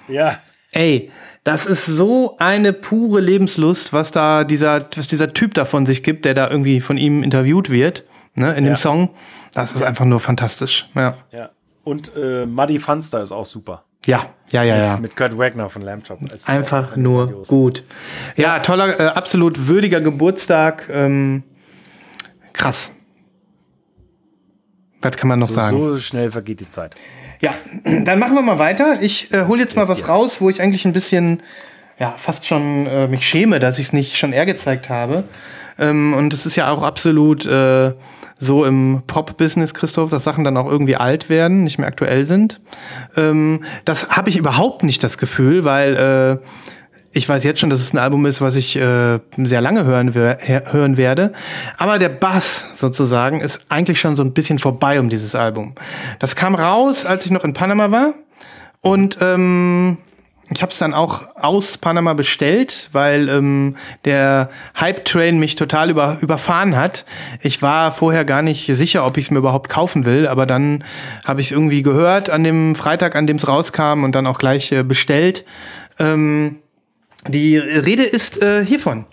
Speaker 2: ja,
Speaker 1: Ey, das ist so eine pure Lebenslust, was da dieser, was dieser Typ da von sich gibt, der da irgendwie von ihm interviewt wird, ne, in
Speaker 2: Ja.
Speaker 1: dem Song. Das ist einfach nur fantastisch. Ja,
Speaker 2: ja. Und äh, Muddy Funster ist auch super.
Speaker 1: ja, ja, ja. ja.
Speaker 2: Mit Kurt Wagner von Lamb Chop. Ist
Speaker 1: Einfach nur
Speaker 2: grandios.
Speaker 1: gut. Ja, toller, äh, absolut würdiger Geburtstag. Ähm, krass. Was kann man noch
Speaker 2: So,
Speaker 1: sagen?
Speaker 2: so schnell vergeht die Zeit.
Speaker 1: Ja, dann machen wir mal weiter. Ich äh, hole jetzt mal was
Speaker 2: yes.
Speaker 1: raus, wo ich eigentlich ein bisschen, ja, fast schon äh, mich schäme, dass ich es nicht schon eher gezeigt habe. Ähm, und es ist ja auch absolut äh, so im Pop-Business, Christoph, dass Sachen dann auch irgendwie alt werden, nicht mehr aktuell sind. Ähm, das habe ich überhaupt nicht das Gefühl, weil äh, ich weiß jetzt schon, dass es ein Album ist, was ich äh, sehr lange hören, hören werde. Aber der Bass sozusagen ist eigentlich schon so ein bisschen vorbei um dieses Album. Das kam raus, als ich noch in Panama war. Und ähm, ich habe es dann auch aus Panama bestellt, weil ähm, der Hype-Train mich total über, überfahren hat. Ich war vorher gar nicht sicher, ob ich es mir überhaupt kaufen will, aber dann habe ich es irgendwie gehört an dem Freitag, an dem es rauskam und dann auch gleich äh, bestellt. Ähm, die Rede ist äh, hiervon.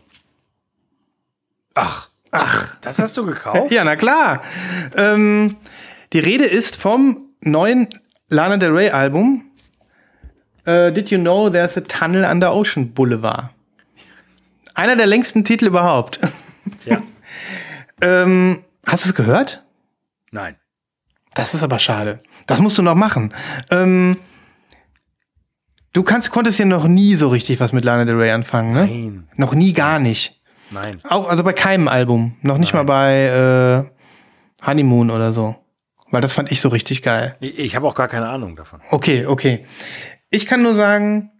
Speaker 2: Ach, ach, das hast du gekauft?
Speaker 1: Ja, na klar. Ähm, die Rede ist vom neuen Lana Del Rey Album. Äh, Did you know there's a tunnel under Ocean Boulevard? Einer der längsten Titel überhaupt.
Speaker 2: ja.
Speaker 1: ähm, hast du es gehört?
Speaker 2: Nein.
Speaker 1: Das ist aber schade. Das musst du noch machen. Ähm, du kannst, konntest ja noch nie so richtig was mit Lana Del Rey anfangen, ne?
Speaker 2: Nein.
Speaker 1: Noch nie gar nicht.
Speaker 2: Nein.
Speaker 1: Auch, also bei keinem Album. Noch nicht mal bei äh, Honeymoon oder so. Weil das fand ich so richtig geil.
Speaker 2: Ich, ich habe auch gar keine Ahnung davon.
Speaker 1: Okay, okay. Ich kann nur sagen,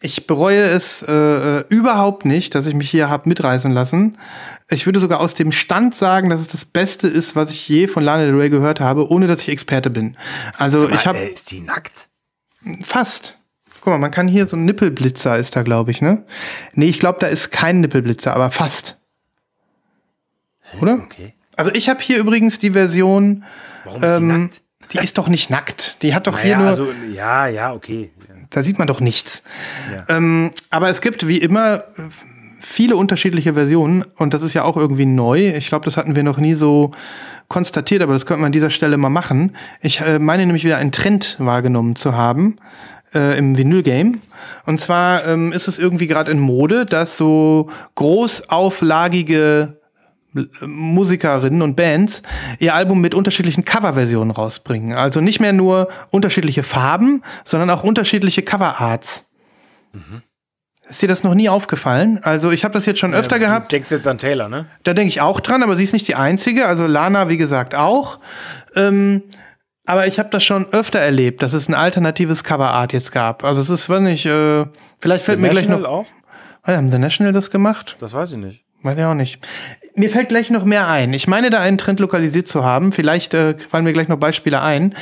Speaker 1: ich bereue es äh, äh, überhaupt nicht, dass ich mich hier hab mitreißen lassen. Ich würde sogar aus dem Stand sagen, dass es das Beste ist, was ich je von Lana Del Rey gehört habe, ohne dass ich Experte bin. Also ich habe
Speaker 2: Äh, ist die nackt?
Speaker 1: fast. Guck mal, man kann hier so ein Nippelblitzer ist da, glaube ich, ne? Nee, ich glaube, da ist kein Nippelblitzer, aber fast. Oder?
Speaker 2: Okay.
Speaker 1: Also ich habe hier übrigens die Version,
Speaker 2: Warum ist die
Speaker 1: ähm,
Speaker 2: nackt?
Speaker 1: die ist doch nicht nackt. Die hat doch hier
Speaker 2: Naja,
Speaker 1: nur,
Speaker 2: also, ja, ja, okay.
Speaker 1: da sieht man doch nichts.
Speaker 2: Ja.
Speaker 1: Ähm, aber es gibt wie immer äh, viele unterschiedliche Versionen und das ist ja auch irgendwie neu. Ich glaube, das hatten wir noch nie so konstatiert, aber das könnte man an dieser Stelle mal machen. Ich äh, meine nämlich wieder einen Trend wahrgenommen zu haben äh, im Vinyl-Game. Und zwar ähm, ist es irgendwie gerade in Mode, dass so großauflagige Musikerinnen und Bands ihr Album mit unterschiedlichen Coverversionen rausbringen. Also nicht mehr nur unterschiedliche Farben, sondern auch unterschiedliche Coverarts. Ist dir das noch nie aufgefallen? Also ich habe das jetzt schon öfter
Speaker 2: Du
Speaker 1: gehabt.
Speaker 2: denkst jetzt an Taylor, ne?
Speaker 1: Da denke ich auch dran, aber sie ist nicht die einzige. Also Lana, wie gesagt, auch. Ähm, aber ich habe das schon öfter erlebt, dass es ein alternatives Coverart jetzt gab. Also es ist, weiß nicht, äh, vielleicht fällt mir gleich noch.
Speaker 2: National auch?
Speaker 1: Haben The National das gemacht?
Speaker 2: Das weiß ich nicht.
Speaker 1: Weiß ich auch nicht. Mir fällt gleich noch mehr ein. Ich meine, da einen Trend lokalisiert zu haben. Vielleicht äh, fallen mir gleich noch Beispiele ein.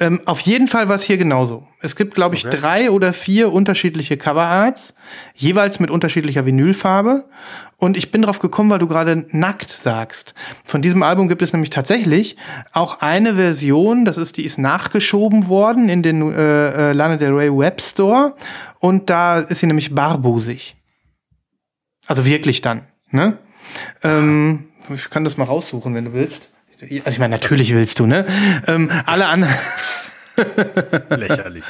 Speaker 1: Ähm, auf jeden Fall war es hier genauso. Es gibt, glaube ich,
Speaker 2: Okay.
Speaker 1: drei oder vier unterschiedliche Coverarts, jeweils mit unterschiedlicher Vinylfarbe. Und ich bin drauf gekommen, weil du gerade nackt sagst. Von diesem Album gibt es nämlich tatsächlich auch eine Version, das ist, die ist nachgeschoben worden in den äh, äh, Lana Del Rey Web Store. Und da ist sie nämlich barbusig. Also wirklich dann. Ne? Ähm, ich kann das mal raussuchen, wenn du willst. Also ich meine, natürlich willst du, ne? Ähm, alle anderen.
Speaker 2: Lächerlich.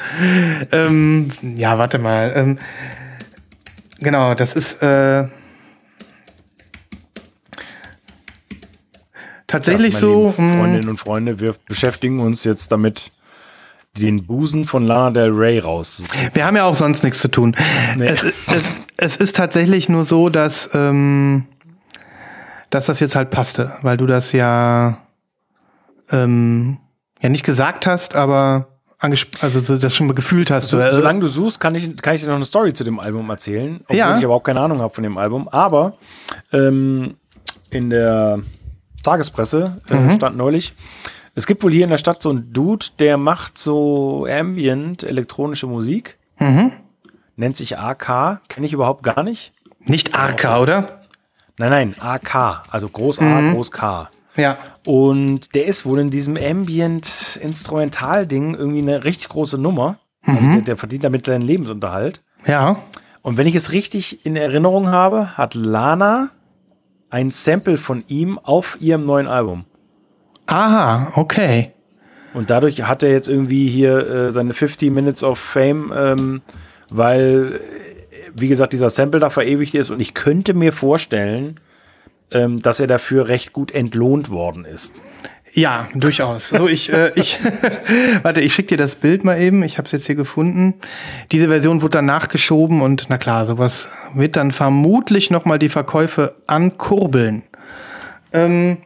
Speaker 1: ähm, ja, warte mal. Ähm, genau, das ist äh, tatsächlich
Speaker 2: meine
Speaker 1: so. mh,
Speaker 2: Freundinnen und Freunde, wir beschäftigen uns jetzt damit, den Busen von Lana Del Rey rauszusuchen.
Speaker 1: Wir haben ja auch sonst nichts zu tun. Es, es, es ist tatsächlich nur so, dass, ähm, dass das jetzt halt passte, weil du das ja, ähm, ja nicht gesagt hast, aber also so das schon mal gefühlt hast.
Speaker 2: So,
Speaker 1: so, äh,
Speaker 2: solange du suchst, kann ich, kann ich dir noch eine Story zu dem Album erzählen, obwohl
Speaker 1: Ja.
Speaker 2: ich überhaupt keine Ahnung habe von dem Album. Aber ähm, in der Tagespresse äh,
Speaker 1: Mhm.
Speaker 2: stand neulich, es gibt wohl hier in der Stadt so einen Dude, der macht so Ambient elektronische Musik.
Speaker 1: Mhm.
Speaker 2: Nennt sich AK, kenne ich überhaupt gar nicht.
Speaker 1: nicht Arca, oder?
Speaker 2: Nein, nein, AK, also Groß A,
Speaker 1: Mhm.
Speaker 2: Groß K.
Speaker 1: Ja.
Speaker 2: Und der ist wohl in diesem Ambient-Instrumental-Ding irgendwie eine richtig große Nummer. Also
Speaker 1: Mhm.
Speaker 2: der, der verdient damit seinen Lebensunterhalt.
Speaker 1: Ja.
Speaker 2: Und wenn ich es richtig in Erinnerung habe, hat Lana ein Sample von ihm auf ihrem neuen Album.
Speaker 1: Aha, okay.
Speaker 2: Und dadurch hat er jetzt irgendwie hier äh, seine 50 Minutes of Fame, ähm, weil, äh, wie gesagt, dieser Sample da verewigt ist. Und ich könnte mir vorstellen, ähm, dass er dafür recht gut entlohnt worden ist.
Speaker 1: Ja, durchaus. So, ich, äh, ich, warte, ich schicke dir das Bild mal eben. Ich habe es jetzt hier gefunden. Diese Version wurde dann nachgeschoben und na klar, sowas wird dann vermutlich noch mal die Verkäufe ankurbeln. Ähm,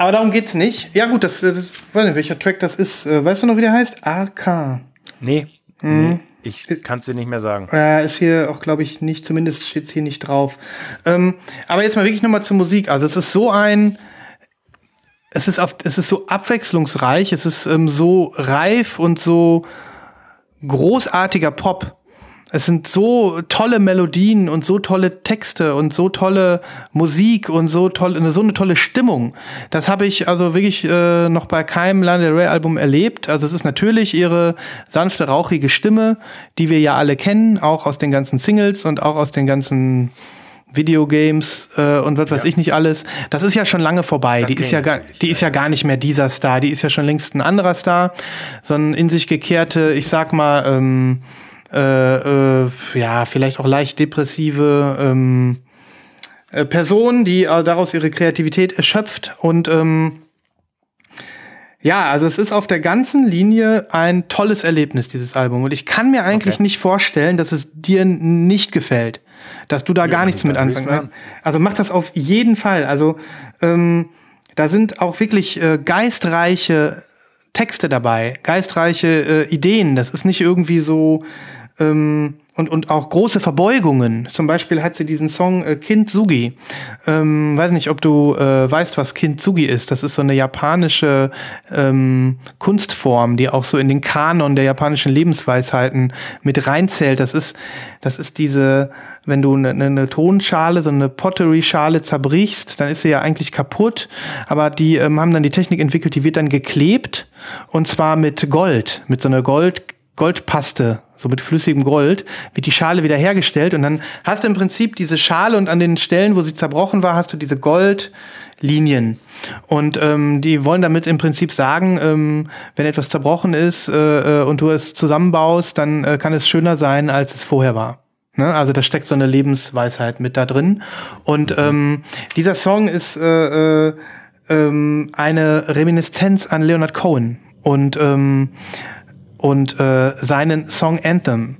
Speaker 1: aber darum geht's nicht. Ja gut, das, das weiß nicht, welcher Track das ist. Äh, weißt du noch, wie der heißt? AK.
Speaker 2: Nee,
Speaker 1: Mhm.
Speaker 2: nee ich kann es dir nicht mehr sagen.
Speaker 1: Ja, ist hier auch, glaube ich, nicht, zumindest steht hier nicht drauf. Ähm, aber jetzt mal wirklich nochmal zur Musik. Also es ist so ein, es ist, auf, es ist so abwechslungsreich, es ist ähm, so reif und so großartiger Pop. Es sind so tolle Melodien und so tolle Texte und so tolle Musik und so tolle, so eine tolle Stimmung. Das habe ich also wirklich äh, noch bei keinem Lana Del Rey Album erlebt. Also es ist natürlich ihre sanfte, rauchige Stimme, die wir ja alle kennen, auch aus den ganzen Singles und auch aus den ganzen Videogames äh, und was weiß ich nicht alles. Das ist ja schon lange vorbei. die ist ja gar, die ist ja gar nicht mehr dieser Star. Die ist ja schon längst ein anderer Star, so ein in sich gekehrte, ich sag mal, ähm, äh, äh, ja, vielleicht auch leicht depressive ähm, äh, Person, die äh, daraus ihre Kreativität erschöpft und ähm, Ja, also es ist auf der ganzen Linie ein tolles Erlebnis, dieses Album. Und ich kann mir eigentlich
Speaker 2: Okay.
Speaker 1: nicht vorstellen, dass es dir nicht gefällt. Dass du da gar nichts mit anfangen
Speaker 2: mir
Speaker 1: kannst. Also mach das auf jeden Fall. Also ähm, da sind auch wirklich äh, geistreiche Texte dabei, geistreiche äh, Ideen. Das ist nicht irgendwie so ähm, und, und auch große Verbeugungen. Zum Beispiel hat sie diesen Song äh, Kintsugi. Ähm, weiß nicht, ob du äh, weißt, was Kintsugi ist. Das ist so eine japanische ähm, Kunstform, die auch so in den Kanon der japanischen Lebensweisheiten mit reinzählt. Das ist, das ist diese, wenn du eine, eine Tonschale, so eine Pottery-Schale zerbrichst, dann ist sie ja eigentlich kaputt. Aber die ähm, haben dann die Technik entwickelt, die wird dann geklebt und zwar mit Gold, mit so einer Gold Goldpaste, so mit flüssigem Gold, wird die Schale wieder hergestellt und dann hast du im Prinzip diese Schale und an den Stellen, wo sie zerbrochen war, hast du diese Goldlinien. Und ähm, die wollen damit im Prinzip sagen, ähm, wenn etwas zerbrochen ist äh, äh, und du es zusammenbaust, dann äh, kann es schöner sein, als es vorher war. Ne? Also da steckt so eine Lebensweisheit mit da drin. Und ähm, dieser Song ist äh, äh, ähm, eine Reminiszenz an Leonard Cohen. Und ähm, und äh, seinen Song Anthem,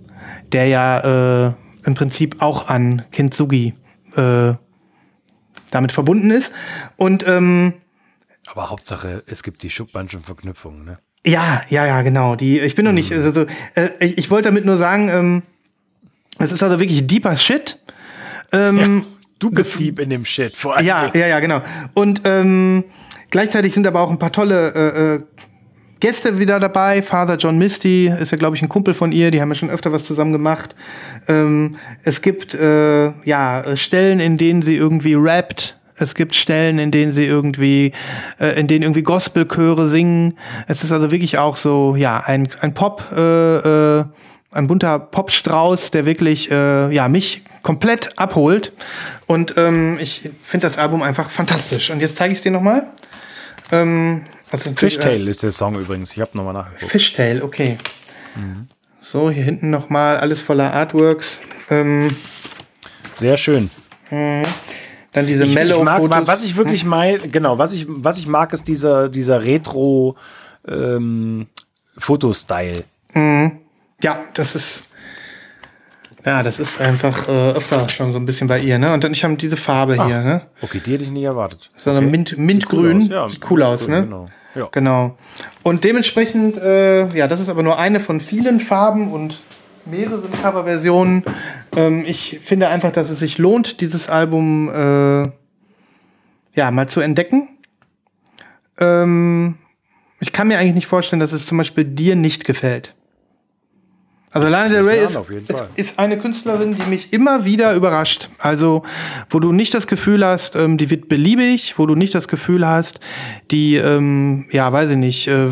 Speaker 1: der ja äh, im Prinzip auch an Kintsugi äh, damit verbunden ist. Und ähm,
Speaker 2: Aber Hauptsache, es gibt die Schubbanschen Verknüpfungen, ne?
Speaker 1: ja, ja, ja, genau. Die, ich bin noch nicht, also, so, äh, ich, ich wollte damit nur sagen, ähm, es ist also wirklich deeper Shit. Ähm,
Speaker 2: Du bist deep in dem Shit, vor allem.
Speaker 1: Ja, ja, ja, genau. Und ähm, gleichzeitig sind aber auch ein paar tolle äh, äh, Gäste wieder dabei. Father John Misty ist ja, glaube ich, ein Kumpel von ihr. Die haben ja schon öfter was zusammen gemacht. Ähm, es gibt äh, ja Stellen, in denen sie irgendwie rappt. Es gibt Stellen, in denen sie irgendwie, äh, in denen irgendwie Gospelchöre singen. Es ist also wirklich auch so, ja, ein, ein Pop, äh, äh, ein bunter Popstrauß, der wirklich, äh, ja, mich komplett abholt. Und ähm, ich finde das Album einfach fantastisch. Und jetzt zeige ich es dir nochmal. Ähm, ist
Speaker 2: Fishtail ist der Song übrigens. Ich habe nochmal nachgeguckt.
Speaker 1: Fishtail, okay. So, hier hinten nochmal alles voller Artworks. Ähm,
Speaker 2: Sehr schön.
Speaker 1: dann diese
Speaker 2: Ich, ich mag,
Speaker 1: Mellow-Fotos.
Speaker 2: was ich wirklich meine, genau, was ich, was ich mag, ist dieser, dieser Retro ähm, Fotostyle.
Speaker 1: Ja, das ist. Ja, das ist einfach äh, öfter schon so ein bisschen bei ihr, ne? Und dann ich habe diese Farbe hier, ne?
Speaker 2: Okay, die hätte ich nicht erwartet.
Speaker 1: So eine Mint, Mintgrün.
Speaker 2: Sieht cool aus, ja.
Speaker 1: Sieht cool aus, ne?
Speaker 2: Genau. Ja.
Speaker 1: Genau. Und dementsprechend, äh, ja, das ist aber nur eine von vielen Farben und mehreren Coverversionen. Ähm, ich finde einfach, dass es sich lohnt, dieses Album äh, ja mal zu entdecken. Ähm, ich kann mir eigentlich nicht vorstellen, dass es zum Beispiel dir nicht gefällt. Also Lana Del Rey ist, ist, ist eine Künstlerin, die mich immer wieder überrascht. Also, wo du nicht das Gefühl hast, ähm, die wird beliebig, wo du nicht das Gefühl hast, die, ähm, ja, weiß ich nicht, äh,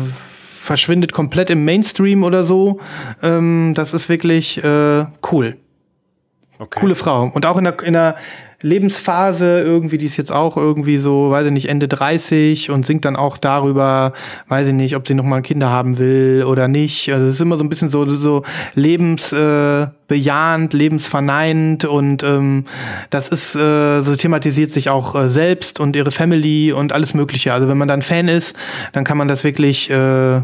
Speaker 1: verschwindet komplett im Mainstream oder so. Ähm, das ist wirklich äh, cool.
Speaker 2: Okay.
Speaker 1: Coole Frau. Und auch in der, in der Lebensphase irgendwie, die ist jetzt auch irgendwie so, weiß ich nicht, Ende 30 und singt dann auch darüber, weiß ich nicht, ob sie nochmal Kinder haben will oder nicht. Also es ist immer so ein bisschen so, so lebensbejahend, äh, lebensverneinend und ähm, das ist, äh, so thematisiert sich auch äh, selbst und ihre Family und alles Mögliche. Also wenn man dann Fan ist, dann kann man das wirklich äh,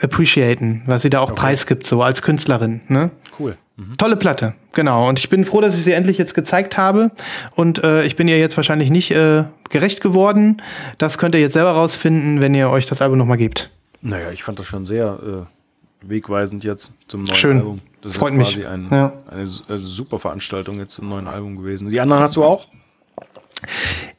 Speaker 1: appreciaten, was sie da auch preisgibt, so als Künstlerin. Ne?
Speaker 2: Cool.
Speaker 1: Tolle Platte, genau. Und ich bin froh, dass ich sie endlich jetzt gezeigt habe. Und äh, ich bin ihr jetzt wahrscheinlich nicht äh, gerecht geworden. Das könnt ihr jetzt selber rausfinden, wenn ihr euch das Album nochmal gebt.
Speaker 2: Naja, ich fand das schon sehr äh, wegweisend jetzt zum neuen
Speaker 1: Schön.
Speaker 2: Album. Das
Speaker 1: Freut
Speaker 2: ist
Speaker 1: mich.
Speaker 2: quasi ein,
Speaker 1: Ja.
Speaker 2: eine s- äh, super Veranstaltung jetzt zum neuen Album gewesen. Die anderen hast du auch?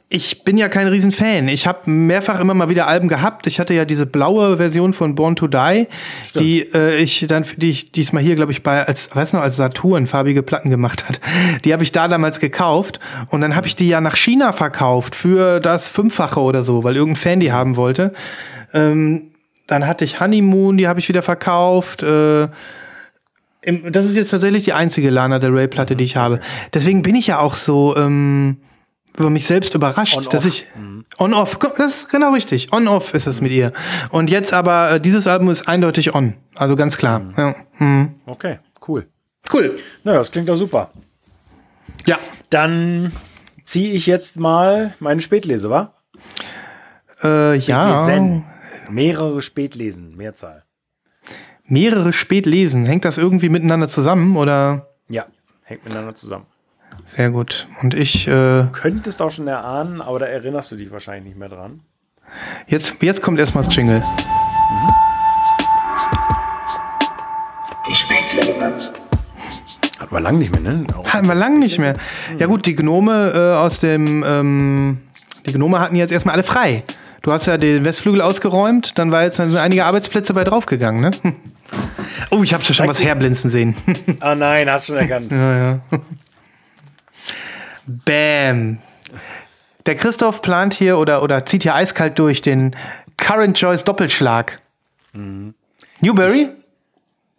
Speaker 1: Ich bin ja kein Riesenfan. Ich habe mehrfach immer mal wieder Alben gehabt. Ich hatte ja diese blaue Version von Born to Die, die äh, ich dann, die ich diesmal hier, glaube ich, bei als, weiß noch, als Saturn farbige Platten gemacht hat. Die habe ich da damals gekauft und dann habe ich die ja nach China verkauft für das Fünffache oder so, weil irgendein Fan die haben wollte. Ähm, dann hatte ich Honeymoon, die habe ich wieder verkauft. Äh, das ist jetzt tatsächlich die einzige Lana Del Rey Platte, die ich habe. Deswegen bin ich ja auch so ähm, über mich selbst überrascht,
Speaker 2: On-off.
Speaker 1: dass ich on-off, das ist genau richtig, on-off ist es mit ihr. Und jetzt aber äh, dieses Album ist eindeutig on, also ganz klar. Ja. Mhm.
Speaker 2: Okay, cool.
Speaker 1: Cool.
Speaker 2: Na, das klingt doch super.
Speaker 1: Ja.
Speaker 2: Dann ziehe ich jetzt mal meine Spätlese, wa?
Speaker 1: Äh, ja.
Speaker 2: Spätlesen. Mehrere Spätlesen, Mehrzahl.
Speaker 1: Mehrere spät lesen. Hängt das irgendwie miteinander zusammen oder?
Speaker 2: Ja, hängt miteinander zusammen.
Speaker 1: Sehr gut. Und ich, äh,
Speaker 2: Könntest auch schon erahnen, aber da erinnerst du dich wahrscheinlich nicht mehr dran.
Speaker 1: jetzt, jetzt kommt erstmal das Jingle.
Speaker 4: Die Spätlese.
Speaker 2: Hat man lang nicht mehr, ne? Auch
Speaker 1: Hatten wir lange nicht mehr. Ja gut, die Gnome äh, aus dem, ähm, die Gnome hatten jetzt erstmal alle frei. Du hast ja den Westflügel ausgeräumt, dann war jetzt sind einige Arbeitsplätze bei draufgegangen, ne? Oh, ich habe schon was herblinzen sehen.
Speaker 2: Ah nein, hast schon erkannt.
Speaker 1: ja, ja. Bam. Der Christoph plant hier oder, oder zieht hier eiskalt durch den Current Choice Doppelschlag. Newberry?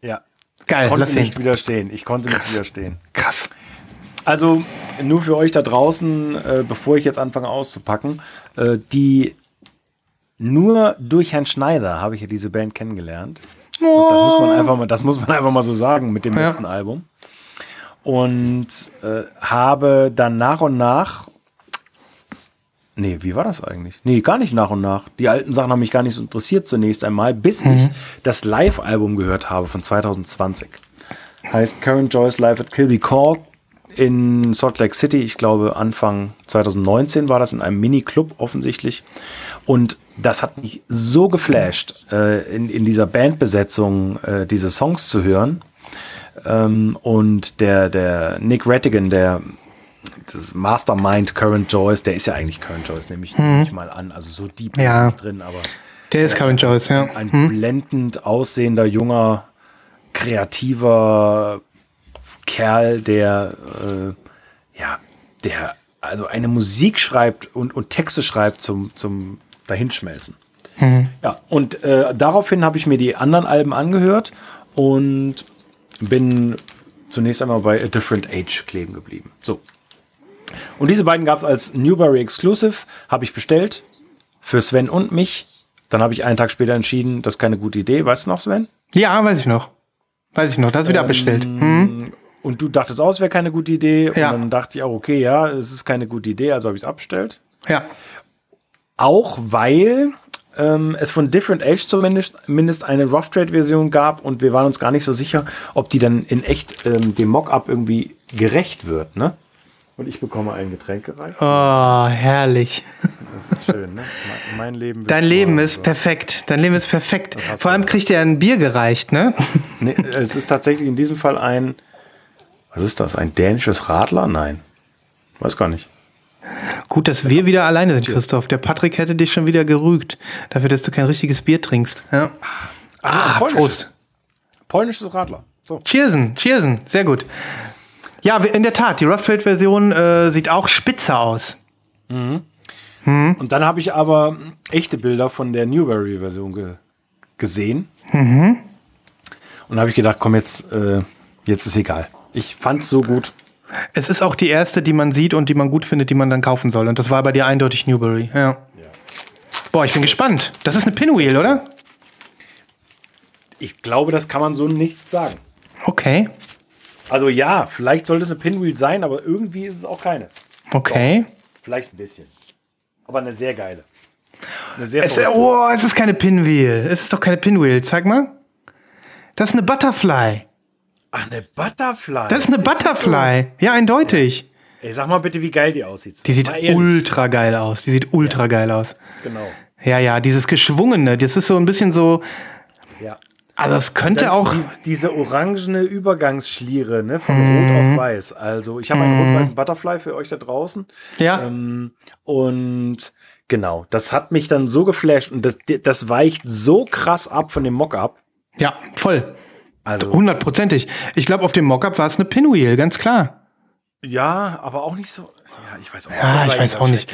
Speaker 2: Ja.
Speaker 1: Geil,
Speaker 2: Ich konnte nicht widerstehen. Ich konnte nicht widerstehen.
Speaker 1: Krass.
Speaker 2: Also nur für euch da draußen, äh, bevor ich jetzt anfange auszupacken, äh, die nur durch Herrn Schneider habe ich ja diese Band kennengelernt. Das, das muss man einfach mal, das muss man einfach mal so sagen mit dem
Speaker 1: Ja.
Speaker 2: letzten Album. Und äh, habe dann nach und nach Nee, wie war das eigentlich? Nee, gar nicht nach und nach. Die alten Sachen haben mich gar nicht so interessiert zunächst einmal, bis ich das Live-Album gehört habe von 2020. Heißt Karen Joyce Live at Kilby Call in Salt Lake City. Ich glaube, Anfang 2019 war das in einem Mini-Club offensichtlich. Und das hat mich so geflasht, äh, in, in dieser Bandbesetzung äh, diese Songs zu hören. Ähm, und der, der Nick Rattigan, der das Mastermind Current Joyce, der ist ja eigentlich Current Joyce, nehme ich, ich mal an. Also so deep
Speaker 1: Ja.
Speaker 2: nicht drin, aber
Speaker 1: Der ist Current Choice, ja.
Speaker 2: ein blendend aussehender, junger, kreativer Kerl, der äh, ja, der also eine Musik schreibt und, und Texte schreibt zum, zum Dahinschmelzen. Ja, und äh, daraufhin habe ich mir die anderen Alben angehört und bin zunächst einmal bei A Different Age kleben geblieben. So. Und diese beiden gab es als Newberry Exclusive, habe ich bestellt für Sven und mich. Dann habe ich einen Tag später entschieden, das ist keine gute Idee. Weißt du noch, Sven?
Speaker 1: Ja, weiß ich noch. Weiß ich noch. Das ist wieder abbestellt. Hm?
Speaker 2: Und du dachtest auch, es wäre keine gute Idee.
Speaker 1: Ja.
Speaker 2: Und dann dachte ich auch, okay, ja, es ist keine gute Idee, also habe ich es abbestellt.
Speaker 1: Ja.
Speaker 2: Auch weil ähm, es von Different Age zumindest mindest eine Rough Trade Version gab und wir waren uns gar nicht so sicher, ob die dann in echt ähm, dem Mockup irgendwie gerecht wird, ne? Und ich bekomme ein Getränk gereicht.
Speaker 1: Oh, herrlich.
Speaker 2: Das ist schön, ne? Mein, Leben. wird
Speaker 1: Dein Leben ist
Speaker 2: so.
Speaker 1: perfekt. Dein Leben ist perfekt. Vor allem kriegt er ein Bier gereicht, ne?
Speaker 2: Nee, es ist tatsächlich in diesem Fall ein. Was ist das? Ein dänisches Radler? Nein. Weiß gar nicht.
Speaker 1: Gut, dass wir wieder alleine sind, Christoph. Der Patrick hätte dich schon wieder gerügt. Dafür, dass du kein richtiges Bier trinkst. Ja. Ah,
Speaker 2: polnisches.
Speaker 1: Prost.
Speaker 2: Polnisches Radler. So.
Speaker 1: Cheersen, cheersen. Sehr gut. Ja, in der Tat, die Rough Trade Version äh, sieht auch spitze aus.
Speaker 2: Und dann habe ich aber echte Bilder von der Newberry-Version ge gesehen.
Speaker 1: Mhm.
Speaker 2: Und habe ich gedacht, komm, jetzt, äh, jetzt ist egal. Ich fand's so gut.
Speaker 1: Es ist auch die erste, die man sieht und die man gut findet, die man dann kaufen soll. Und das war bei dir eindeutig Newberry. Ja. Boah, ich bin gespannt. Das ist eine Pinwheel, oder?
Speaker 2: Ich glaube, das kann man so nicht sagen.
Speaker 1: Okay.
Speaker 2: Also ja, vielleicht sollte es eine Pinwheel sein, aber irgendwie ist es auch keine.
Speaker 1: Okay.
Speaker 2: Vielleicht ein bisschen. Aber eine sehr geile. Eine sehr
Speaker 1: Es, oh, es ist keine Pinwheel. Es ist doch keine Pinwheel. Zeig mal. Das ist eine Butterfly.
Speaker 2: Ach, eine Butterfly.
Speaker 1: Das ist eine Butterfly. Ja, eindeutig.
Speaker 2: Ey, sag mal bitte, wie geil die aussieht.
Speaker 1: Die sieht ultra geil aus. Die sieht ultra geil aus.
Speaker 2: Genau.
Speaker 1: Ja, ja, dieses Geschwungene, das ist so ein bisschen so.
Speaker 2: Ja.
Speaker 1: Also, es könnte auch.
Speaker 2: dies- diese orangene Übergangsschliere, ne, von
Speaker 1: Mhm.
Speaker 2: Rot auf Weiß. Also, ich habe einen rot-weißen Butterfly für euch da draußen.
Speaker 1: Ja.
Speaker 2: Ähm, und genau, das hat mich dann so geflasht und das, das weicht so krass ab von dem Mockup.
Speaker 1: Ja, voll.
Speaker 2: Also,
Speaker 1: Hundertprozentig. Ich glaube, auf dem Mockup war es eine Pinwheel, ganz klar.
Speaker 2: ja, aber auch nicht so. Ja, ich weiß auch,
Speaker 1: Ja, ich weiß auch nicht.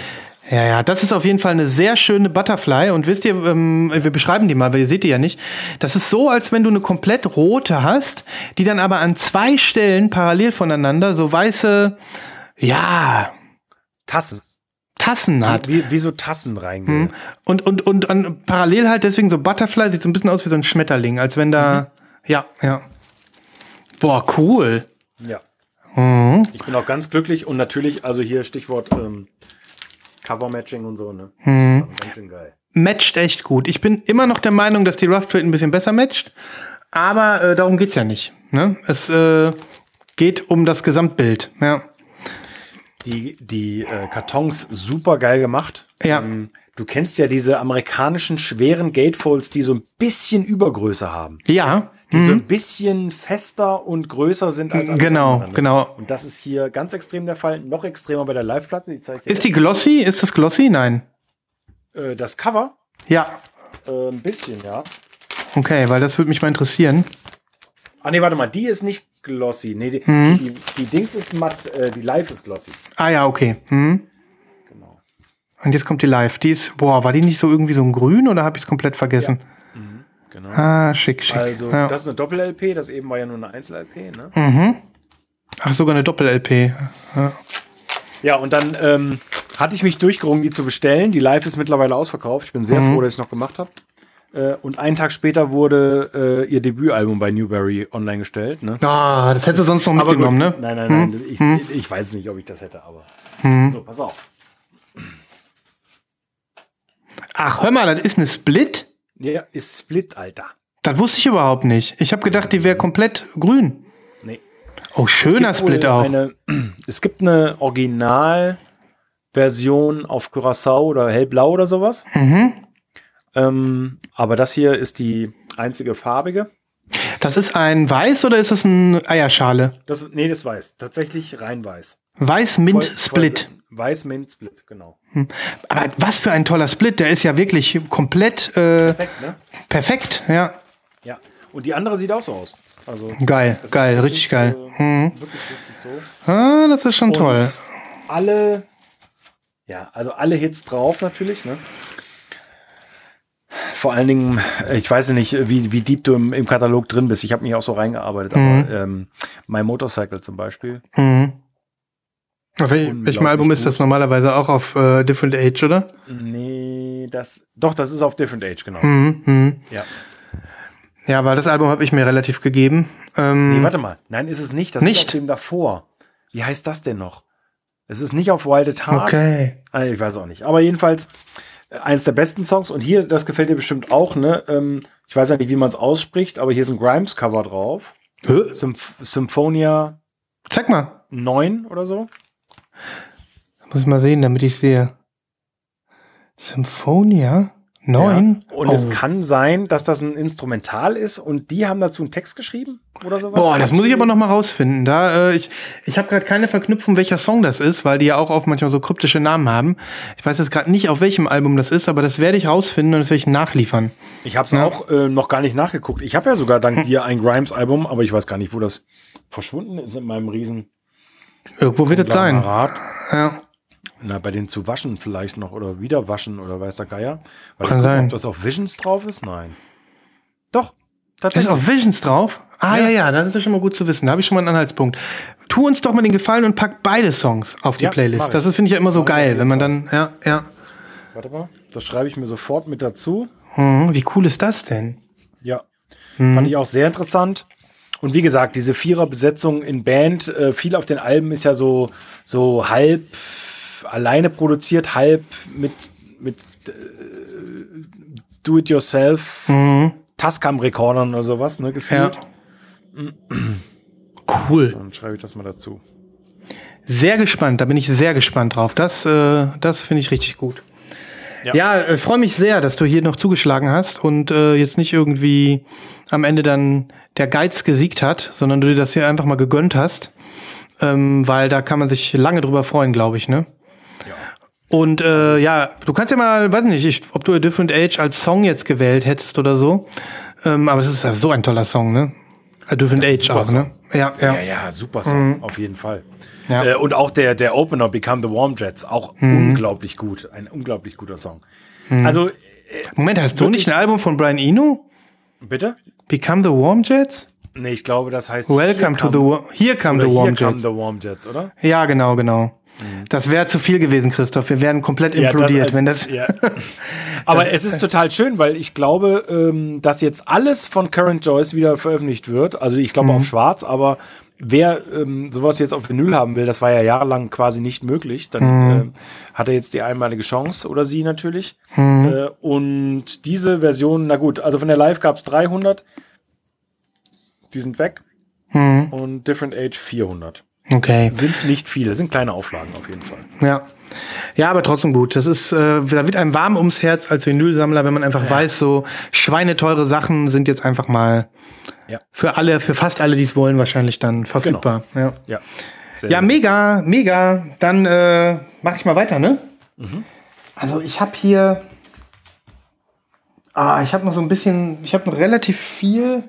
Speaker 1: Ja, ja, das ist auf jeden Fall eine sehr schöne Butterfly. Und wisst ihr, ähm, wir beschreiben die mal, weil ihr seht die ja nicht. Das ist so, als wenn du eine komplett rote hast, die dann aber an zwei Stellen parallel voneinander so weiße, ja,
Speaker 2: Tassen.
Speaker 1: Tassen hat.
Speaker 2: Wie, wie so Tassen reingehen.
Speaker 1: Und, und, und an, parallel halt deswegen so Butterfly sieht so ein bisschen aus wie so ein Schmetterling, als wenn da, ja, ja. Boah, cool.
Speaker 2: Ja.
Speaker 1: Mhm.
Speaker 2: Ich bin auch ganz glücklich und natürlich, also hier Stichwort ähm, Cover-Matching und so, ne?
Speaker 1: Mhm.
Speaker 2: Ganz schön geil.
Speaker 1: matcht echt gut. Ich bin immer noch der Meinung, dass die Rough Trade ein bisschen besser matcht, aber äh, darum geht's ja nicht. Ne? Es äh, geht um das Gesamtbild. Ja.
Speaker 2: Die, die äh, Kartons super geil gemacht.
Speaker 1: Ja.
Speaker 2: Ähm, du kennst ja diese amerikanischen schweren Gatefolds, die so ein bisschen Übergröße haben.
Speaker 1: Ja.
Speaker 2: Die so ein bisschen fester und größer sind als alles
Speaker 1: Genau,
Speaker 2: andere, ne?
Speaker 1: genau.
Speaker 2: Und das ist hier ganz extrem der Fall. Noch extremer bei der Live-Platte. Die zeige ich dir
Speaker 1: Ist die glossy? Ist das glossy? Nein.
Speaker 2: Äh, das Cover?
Speaker 1: Ja.
Speaker 2: Äh, ein bisschen, ja.
Speaker 1: Okay, weil das würde mich mal interessieren.
Speaker 2: Ah, nee, warte mal, die ist nicht glossy. Nee, die,
Speaker 1: Mhm.
Speaker 2: die, die Dings ist matt, äh, die Live ist glossy.
Speaker 1: Ah ja, okay. Hm.
Speaker 2: Genau.
Speaker 1: Und jetzt kommt die Live. Die ist, boah, war die nicht so irgendwie so ein Grün oder habe ich es komplett vergessen?
Speaker 2: Genau.
Speaker 1: Ah, schick, schick.
Speaker 2: Also,
Speaker 1: ja.
Speaker 2: das ist eine Doppel-LP, das eben war ja nur eine Einzel-LP, ne?
Speaker 1: Ach, sogar eine Doppel-LP.
Speaker 2: Ja, und dann ähm, hatte ich mich durchgerungen, die zu bestellen. Die Live ist mittlerweile ausverkauft. Ich bin sehr
Speaker 1: Mhm.
Speaker 2: froh, dass ich es noch gemacht habe. Äh, und einen Tag später wurde äh, ihr Debütalbum bei Newberry online gestellt. Ne?
Speaker 1: Ah, das hättest du sonst noch mitgenommen,
Speaker 2: gut,
Speaker 1: ne?
Speaker 2: Nein, nein, nein. Ich, ich weiß nicht, ob ich das hätte, aber. So, pass auf.
Speaker 1: Ach, hör mal, das ist eine Split?
Speaker 2: Ja, ist Split, Alter.
Speaker 1: Das wusste ich überhaupt nicht. Ich habe gedacht, die wäre komplett grün.
Speaker 2: Nee.
Speaker 1: Oh, schöner Split auch.
Speaker 2: Eine, es gibt eine Originalversion auf Curacao oder hellblau oder sowas.
Speaker 1: Mhm.
Speaker 2: Ähm, aber das hier ist die einzige farbige.
Speaker 1: Das ist ein Weiß oder ist das eine Eierschale?
Speaker 2: Das, nee, das weiß. Tatsächlich rein weiß.
Speaker 1: Weiß-Mint
Speaker 2: Voll-
Speaker 1: Split.
Speaker 2: voll- Weiß Mint Split, genau.
Speaker 1: Aber was für ein toller Split. Der ist ja wirklich komplett äh,
Speaker 2: Perfekt, ne?
Speaker 1: perfekt. Ja,
Speaker 2: Ja. Und die andere sieht auch so aus. Also
Speaker 1: geil, geil,
Speaker 2: wirklich,
Speaker 1: richtig geil.
Speaker 2: äh,
Speaker 1: Mhm.
Speaker 2: Wirklich, wirklich so.
Speaker 1: Ah, das ist schon toll.
Speaker 2: Und alle, ja, also alle Hits drauf natürlich, ne? Vor allen Dingen, ich weiß ja nicht, wie, wie deep du im, im Katalog drin bist. Ich habe mich auch so reingearbeitet,
Speaker 1: Mhm.
Speaker 2: aber ähm, My Motorcycle zum Beispiel.
Speaker 1: Mhm. Auf welchem Album ist das normalerweise auch auf äh, Different Age, oder?
Speaker 2: Nee, das. Doch, das ist auf Different Age, genau.
Speaker 1: Mhm. Mhm.
Speaker 2: Ja.
Speaker 1: Ja, weil das Album habe ich mir relativ gegeben. Ähm,
Speaker 2: Nee, warte mal. Nein, ist es nicht. Das
Speaker 1: Nicht?
Speaker 2: ist auf dem davor. Wie heißt das denn noch? Es ist nicht auf Wild at Heart.
Speaker 1: okay.
Speaker 2: Ah, Ich weiß auch nicht. Aber jedenfalls äh, eins der besten Songs. Und hier, das gefällt dir bestimmt auch, ne? Ähm, ich weiß ja nicht, wie man es ausspricht, aber hier ist ein Grimes-Cover drauf.
Speaker 1: Hä?
Speaker 2: Symph Symphonia
Speaker 1: Zeig mal.
Speaker 2: 9 oder so.
Speaker 1: Muss ich mal sehen, damit ich sehe. Symphonia? Neun?
Speaker 2: Ja. Und
Speaker 1: oh.
Speaker 2: es kann sein, dass das ein Instrumental ist und die haben dazu einen Text geschrieben oder sowas.
Speaker 1: Boah, das muss ich aber noch mal rausfinden. Da, äh, ich ich habe gerade keine Verknüpfung, welcher Song das ist, weil die ja auch oft manchmal so kryptische Namen haben. Ich weiß jetzt gerade nicht, auf welchem Album das ist, aber das werde ich rausfinden und das werde ich nachliefern.
Speaker 2: Ich habe es auch äh, noch gar nicht nachgeguckt. Ich habe ja sogar dank dir ein Grimes-Album, aber ich weiß gar nicht, wo das verschwunden ist in meinem riesen
Speaker 1: Irgendwo wird es sein. Ja.
Speaker 2: Na, bei den zu waschen vielleicht noch oder wieder waschen oder weiß der Geier. Weil
Speaker 1: Kann sein.
Speaker 2: Ob das auf Visions drauf ist? Nein. Doch,
Speaker 1: Ist
Speaker 2: tatsächlich.
Speaker 1: auf Visions drauf? Ah ja.
Speaker 2: Ja.
Speaker 1: ja, das ist ja schon mal gut zu wissen. Da habe ich schon mal einen Anhaltspunkt. Tu uns doch mal den Gefallen und pack beide Songs auf die
Speaker 2: Ja,
Speaker 1: Playlist. Das ist finde ich ja immer so geil, wenn man dann ja, ja.
Speaker 2: Warte mal, das schreibe ich mir sofort mit dazu.
Speaker 1: Hm, wie cool ist das denn?
Speaker 2: Ja,
Speaker 1: Mhm.
Speaker 2: fand ich auch sehr interessant. Und wie gesagt, diese Vierer-Besetzung in Band, äh, viel auf den Alben ist ja so, so halb alleine produziert, halb mit, mit äh, Do-it-yourself, Tascam-Rekordern oder sowas, ne,
Speaker 1: Ja.
Speaker 2: gefühlt.
Speaker 1: Cool.
Speaker 2: Dann schreibe ich das mal dazu.
Speaker 1: Sehr gespannt, da bin ich sehr gespannt drauf. Das, äh, das finde ich richtig gut. Ja,
Speaker 2: Ja.
Speaker 1: äh, freue mich sehr, dass du hier noch zugeschlagen hast und äh, jetzt nicht irgendwie am Ende dann der Geiz gesiegt hat, sondern du dir das hier einfach mal gegönnt hast. Ähm, weil da kann man sich lange drüber freuen, glaube ich, ne? Und äh, ja, du kannst ja mal, weiß nicht, ich, ob du A Different Age als Song jetzt gewählt hättest oder so. Ähm, aber es ist ja so ein toller Song, ne?
Speaker 2: Ist ein
Speaker 1: Age auch, ne? Ja, ja.
Speaker 2: Ja, ja, super Song, auf jeden Fall.
Speaker 1: Ja.
Speaker 2: Äh, und auch der, der Opener Become the Warm Jets, auch unglaublich gut. Ein unglaublich guter Song. Also, äh,
Speaker 1: Moment, hast du nicht ein Album von Brian Eno?
Speaker 2: bitte?
Speaker 1: Become the Warm Jets?
Speaker 2: Nee, ich glaube, das heißt
Speaker 1: Welcome to the War Here Come the Warm
Speaker 2: Here Come
Speaker 1: Jets.
Speaker 2: the Warm Jets, oder?
Speaker 1: Ja, genau, genau. Das wäre zu viel gewesen, Christoph. Wir wären komplett implodiert,
Speaker 2: das,
Speaker 1: wenn das.
Speaker 2: Ja. Aber es ist total schön, weil ich glaube, ähm, dass jetzt alles von Current Joyce wieder veröffentlicht wird. Also ich glaube
Speaker 1: Mhm.
Speaker 2: auf Schwarz, aber wer ähm, sowas jetzt auf Vinyl haben will, das war ja jahrelang quasi nicht möglich. Dann
Speaker 1: Mhm.
Speaker 2: äh, hat er jetzt die einmalige Chance oder sie natürlich. Äh, und diese Version, na gut, also von der Live gab es 300. Die sind weg.
Speaker 1: Mhm.
Speaker 2: Und Different Age 400.
Speaker 1: Okay.
Speaker 2: Sind nicht viele, sind kleine Auflagen auf jeden Fall.
Speaker 1: Ja. Ja, aber trotzdem gut. Das ist, äh, da wird einem warm ums Herz als Vinylsammler, wenn man einfach weiß, so schweineteure Sachen sind jetzt einfach mal
Speaker 2: Ja.
Speaker 1: für alle, für fast alle, die es wollen, wahrscheinlich dann verfügbar. Ja.
Speaker 2: Ja. Sehr,
Speaker 1: Ja,
Speaker 2: sehr
Speaker 1: mega, mega. Dann äh, mache ich mal weiter, ne? Also ich habe hier, ah, ich habe noch so ein bisschen, ich habe noch relativ viel.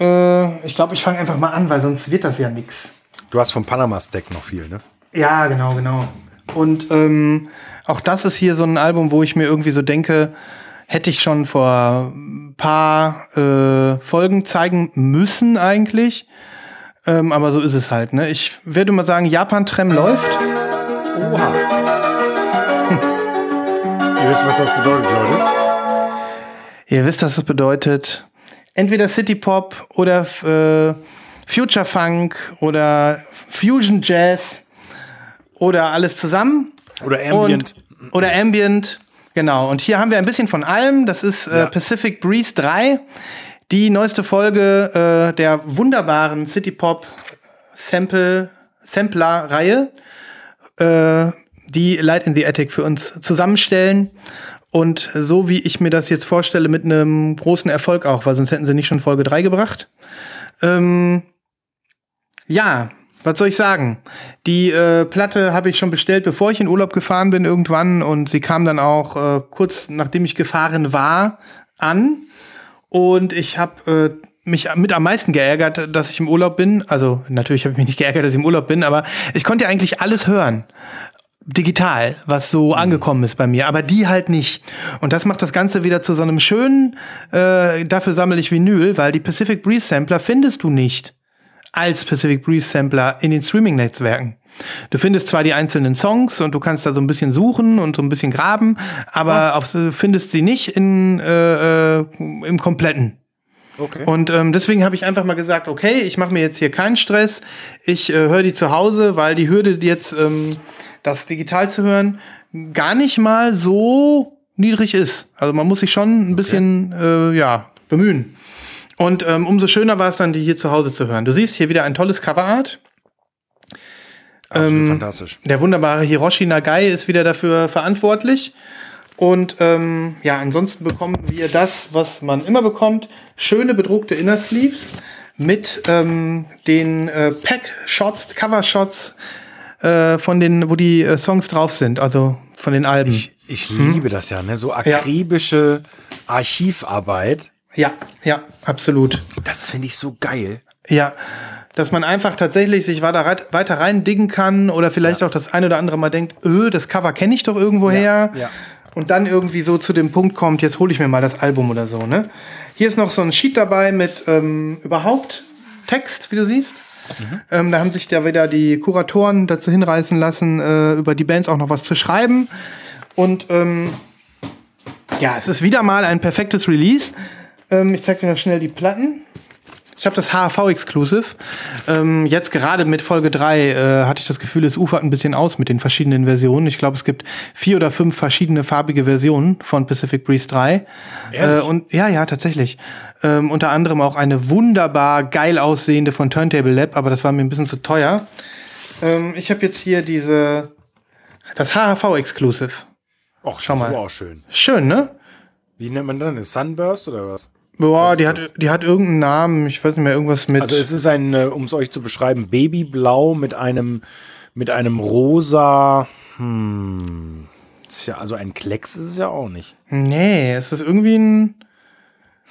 Speaker 1: Äh, ich glaube, ich fange einfach mal an, weil sonst wird das ja nix.
Speaker 2: Du hast vom Panama-Stack noch viel, ne?
Speaker 1: Ja, genau, genau. Und ähm, auch das ist hier so ein Album, wo ich mir irgendwie so denke, hätte ich schon vor ein paar äh, Folgen zeigen müssen eigentlich. Ähm, aber so ist es halt. Ne? Ich würde mal sagen, Japan-Trem läuft.
Speaker 2: Oha. Ihr wisst, was das bedeutet, Leute.
Speaker 1: Ihr wisst, was das bedeutet. Entweder City Pop oder äh, Future Funk oder Fusion Jazz oder alles zusammen.
Speaker 2: Oder Ambient.
Speaker 1: Und, oder Ambient, genau. Und hier haben wir ein bisschen von allem. Das ist äh,
Speaker 2: Ja.
Speaker 1: Pacific Breeze 3, die neueste Folge äh, der wunderbaren City Pop Sample, Sampler-Reihe, äh, die Light in the Attic für uns zusammenstellen. Und so wie ich mir das jetzt vorstelle, mit einem großen Erfolg auch, weil sonst hätten sie nicht schon Folge 3 gebracht. Ähm, ja, was soll ich sagen? Die äh, Platte habe ich schon bestellt, bevor ich in Urlaub gefahren bin irgendwann und sie kam dann auch äh, kurz nachdem ich gefahren war an und ich habe äh, mich mit am meisten geärgert, dass ich im Urlaub bin. Also natürlich habe ich mich nicht geärgert, dass ich im Urlaub bin, aber ich konnte ja eigentlich alles hören digital, was so angekommen ist bei mir, aber die halt nicht. Und das macht das Ganze wieder zu so einem schönen, äh, dafür sammle ich Vinyl, weil die Pacific Breeze Sampler findest du nicht als Pacific Breeze Sampler in den Streaming-Netzwerken. Du findest zwar die einzelnen Songs und du kannst da so ein bisschen suchen und so ein bisschen graben, aber auf, du findest sie nicht in, äh, äh, im kompletten.
Speaker 2: Okay.
Speaker 1: Und ähm, deswegen habe ich einfach mal gesagt, okay, ich mache mir jetzt hier keinen Stress. Ich äh, höre die zu Hause, weil die Hürde jetzt, ähm, das digital zu hören, gar nicht mal so niedrig ist. Also man muss sich schon ein bisschen äh, ja, bemühen. Und ähm, umso schöner war es dann, die hier zu Hause zu hören. Du siehst hier wieder ein tolles Coverart.
Speaker 2: Absolut fantastisch.
Speaker 1: Der wunderbare Hiroshi Nagai ist wieder dafür verantwortlich. Und ähm, ja, ansonsten bekommen wir das, was man immer bekommt. Schöne bedruckte Inner Sleeves mit ähm, den äh, Pack-Shots, Cover-Shots äh, von den, wo die äh, Songs drauf sind, also von den Alben.
Speaker 2: Ich, ich liebe das ja, ne? So akribische Archivarbeit.
Speaker 1: ja, ja, absolut.
Speaker 2: Das finde ich so geil.
Speaker 1: Ja, dass man einfach tatsächlich sich weiter, rei- weiter rein diggen kann oder vielleicht auch das ein oder andere Mal denkt, öh, das Cover kenne ich doch irgendwo her.
Speaker 2: ja.
Speaker 1: Und dann irgendwie so zu dem Punkt kommt, jetzt hole ich mir mal das Album oder so. Ne? Hier ist noch so ein Sheet dabei mit ähm, überhaupt Text, wie du siehst. Ähm, da haben sich da wieder die Kuratoren dazu hinreißen lassen, äh, über die Bands auch noch was zu schreiben. Und ähm, ja, es ist wieder mal ein perfektes Release. Ähm, ich zeige dir noch schnell die Platten. Ich habe das HAV-Exclusive. Ähm, jetzt gerade mit Folge 3 äh, hatte ich das Gefühl, es ufert ein bisschen aus mit den verschiedenen Versionen. Ich glaube, es gibt vier oder fünf verschiedene farbige Versionen von Pacific Breeze 3. Äh,
Speaker 2: Ehrlich?
Speaker 1: und ja, ja, tatsächlich. Ähm, unter anderem auch eine wunderbar geil aussehende von Turntable Lab, aber das war mir ein bisschen zu teuer. Ähm, ich habe jetzt hier diese das HHV-Exclusive.
Speaker 2: Och,
Speaker 1: Schau mal.
Speaker 2: Auch schön.
Speaker 1: Schön, ne?
Speaker 2: Wie nennt man das? Sunburst oder was?
Speaker 1: Boah, die hat, die hat irgendeinen Namen. Ich weiß nicht mehr, irgendwas mit.
Speaker 2: Also es ist ein, äh, um es euch zu beschreiben, Babyblau mit einem, mit einem rosa, hm, ist ja, also ein Klecks ist es ja auch nicht.
Speaker 1: Nee, es ist irgendwie ein.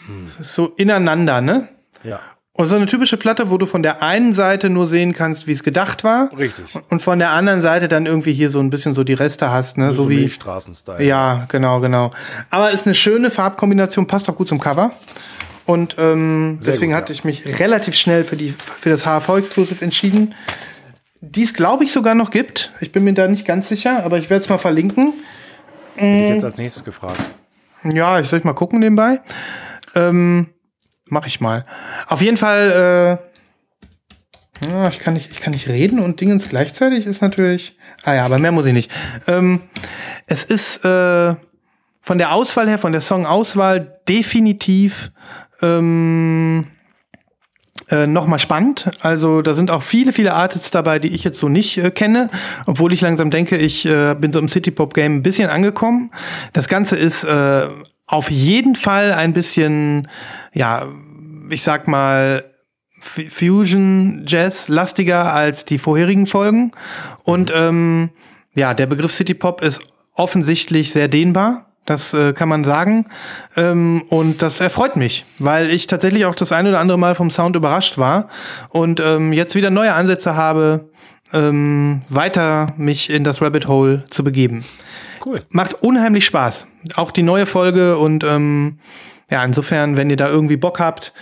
Speaker 2: Hm.
Speaker 1: Es ist so ineinander, ne?
Speaker 2: Ja.
Speaker 1: Und so eine typische Platte, wo du von der einen Seite nur sehen kannst, wie es gedacht war.
Speaker 2: Richtig.
Speaker 1: Und von der anderen Seite dann irgendwie hier so ein bisschen so die Reste hast, ne? So, wie.
Speaker 2: Milchstraßen-Style.
Speaker 1: Ja, genau, genau. Aber ist eine schöne Farbkombination, passt auch gut zum Cover. Und ähm,
Speaker 2: Sehr
Speaker 1: deswegen
Speaker 2: gut,
Speaker 1: hatte
Speaker 2: ja.
Speaker 1: ich mich relativ schnell für, die, für das HV-Exclusive entschieden. Die es, glaube ich, sogar noch gibt. Ich bin mir da nicht ganz sicher, aber ich werde es mal verlinken.
Speaker 2: Hätte ich jetzt als nächstes gefragt.
Speaker 1: Ja, ich soll ich mal gucken nebenbei. Ähm, mach ich mal. Auf jeden Fall, Ja, ich, kann nicht, ich kann nicht reden und Dingens gleichzeitig ist natürlich. Ah ja, aber mehr muss ich nicht. Ähm, es ist äh, von der Auswahl her, von der Songauswahl definitiv ähm, äh, nochmal spannend. Also da sind auch viele, viele Artists dabei, die ich jetzt so nicht äh, kenne, obwohl ich langsam denke, ich äh, bin so im City-Pop-Game ein bisschen angekommen. Das Ganze ist äh, auf jeden Fall ein bisschen, ja, ich sag mal, Fusion Jazz lastiger als die vorherigen Folgen. Und ähm, ja, der Begriff City Pop ist offensichtlich sehr dehnbar. Das äh, kann man sagen. Ähm, und das erfreut mich, weil ich tatsächlich auch das ein oder andere Mal vom Sound überrascht war und ähm, jetzt wieder neue Ansätze habe, ähm, weiter mich in das Rabbit Hole zu begeben.
Speaker 2: Cool.
Speaker 1: Macht unheimlich Spaß. Auch die neue Folge und ähm, ja, insofern, wenn ihr da irgendwie Bock habt,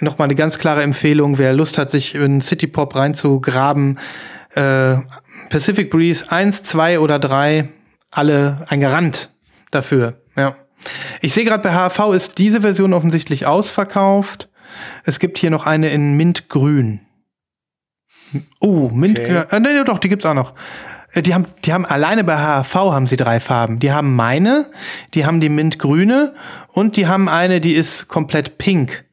Speaker 1: nochmal eine ganz klare Empfehlung, wer Lust hat, sich in City Pop reinzugraben, äh, Pacific Breeze 1, 2 oder 3, alle ein Garant dafür. Ja. Ich sehe gerade bei HV ist diese Version offensichtlich ausverkauft. Es gibt hier noch eine in Mintgrün. Oh, Mintgrün.
Speaker 2: Okay.
Speaker 1: Äh, nee, doch, die gibt's auch noch. Äh, Die haben, die haben alleine bei HV haben sie drei Farben. Die haben meine, die haben die Mintgrüne und die haben eine, die ist komplett pink.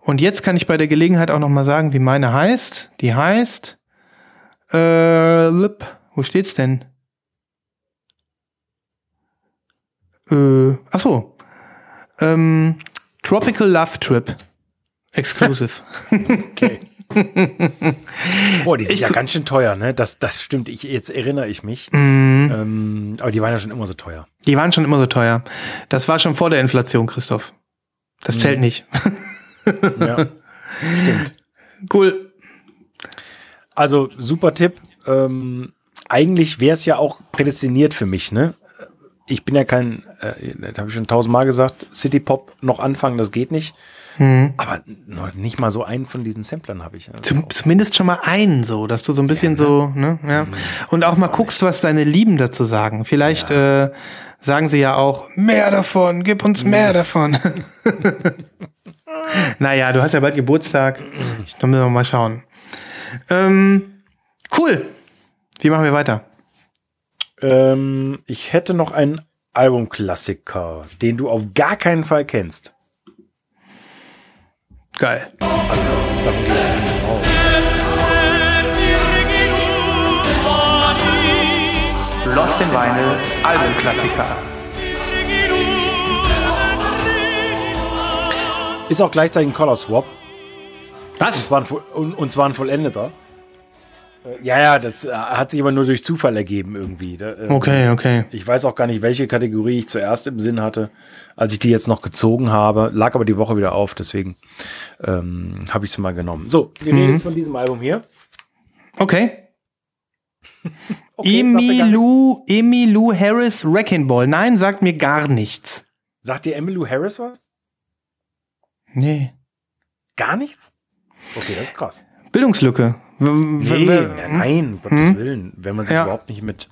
Speaker 1: Und jetzt kann ich bei der Gelegenheit auch noch mal sagen, wie meine heißt. Die heißt, äh, wo steht's denn? Äh, ach so. Ähm, Tropical Love Trip. Exclusive.
Speaker 2: Okay. Boah, die sind
Speaker 1: Ich
Speaker 2: ja ganz schön teuer, ne? Das, das stimmt. Ich, jetzt erinnere ich mich.
Speaker 1: Mhm.
Speaker 2: Ähm, aber die waren ja schon immer so teuer.
Speaker 1: Die waren schon immer so teuer. Das war schon vor der Inflation, Christoph. Das zählt nicht.
Speaker 2: Ja.
Speaker 1: cool.
Speaker 2: Also super Tipp. Ähm, eigentlich wäre es ja auch prädestiniert für mich, ne? Ich bin ja kein, äh, das habe ich schon tausendmal gesagt, City Pop noch anfangen, das geht nicht. Aber noch nicht mal so einen von diesen Samplern habe ich. Also
Speaker 1: Zum, zumindest schon mal einen so, dass du so ein bisschen so, ne, ja. Und auch mal guckst, was deine Lieben dazu sagen. Vielleicht äh, sagen sie ja auch, mehr davon, gib uns mehr davon. naja, du hast ja bald Geburtstag. Ich, müssen wir mal schauen. Ähm, cool. Wie machen wir weiter?
Speaker 2: Ähm, ich hätte noch einen Albumklassiker, den du auf gar keinen Fall kennst.
Speaker 1: Geil.
Speaker 2: Davon gehe ich aus.
Speaker 1: Lost in Vinyl, Albumklassiker.
Speaker 2: Ist auch gleichzeitig ein Color Swap. Und
Speaker 1: Was?
Speaker 2: zwar ein, und, und zwar ein vollendeter. Ja, ja, das äh, hat sich aber nur durch Zufall ergeben irgendwie. Äh,
Speaker 1: Okay, okay.
Speaker 2: Ich weiß auch gar nicht, welche Kategorie ich zuerst im Sinn hatte, als ich die jetzt noch gezogen habe. Lag aber die Woche wieder auf, deswegen ähm, habe ich es mal genommen. So, wir reden jetzt von diesem Album hier.
Speaker 1: Okay.
Speaker 2: Okay.
Speaker 1: Emilu, Emilu Harris Wrecking Ball. Nein, sagt mir gar nichts.
Speaker 2: Sagt dir Emmylou Harris was?
Speaker 1: Nee.
Speaker 2: Gar nichts? Okay, das ist krass.
Speaker 1: Bildungslücke.
Speaker 2: Nee,
Speaker 1: w-
Speaker 2: nein, um Gottes Willen. Wenn man sich
Speaker 1: Ja.
Speaker 2: überhaupt nicht mit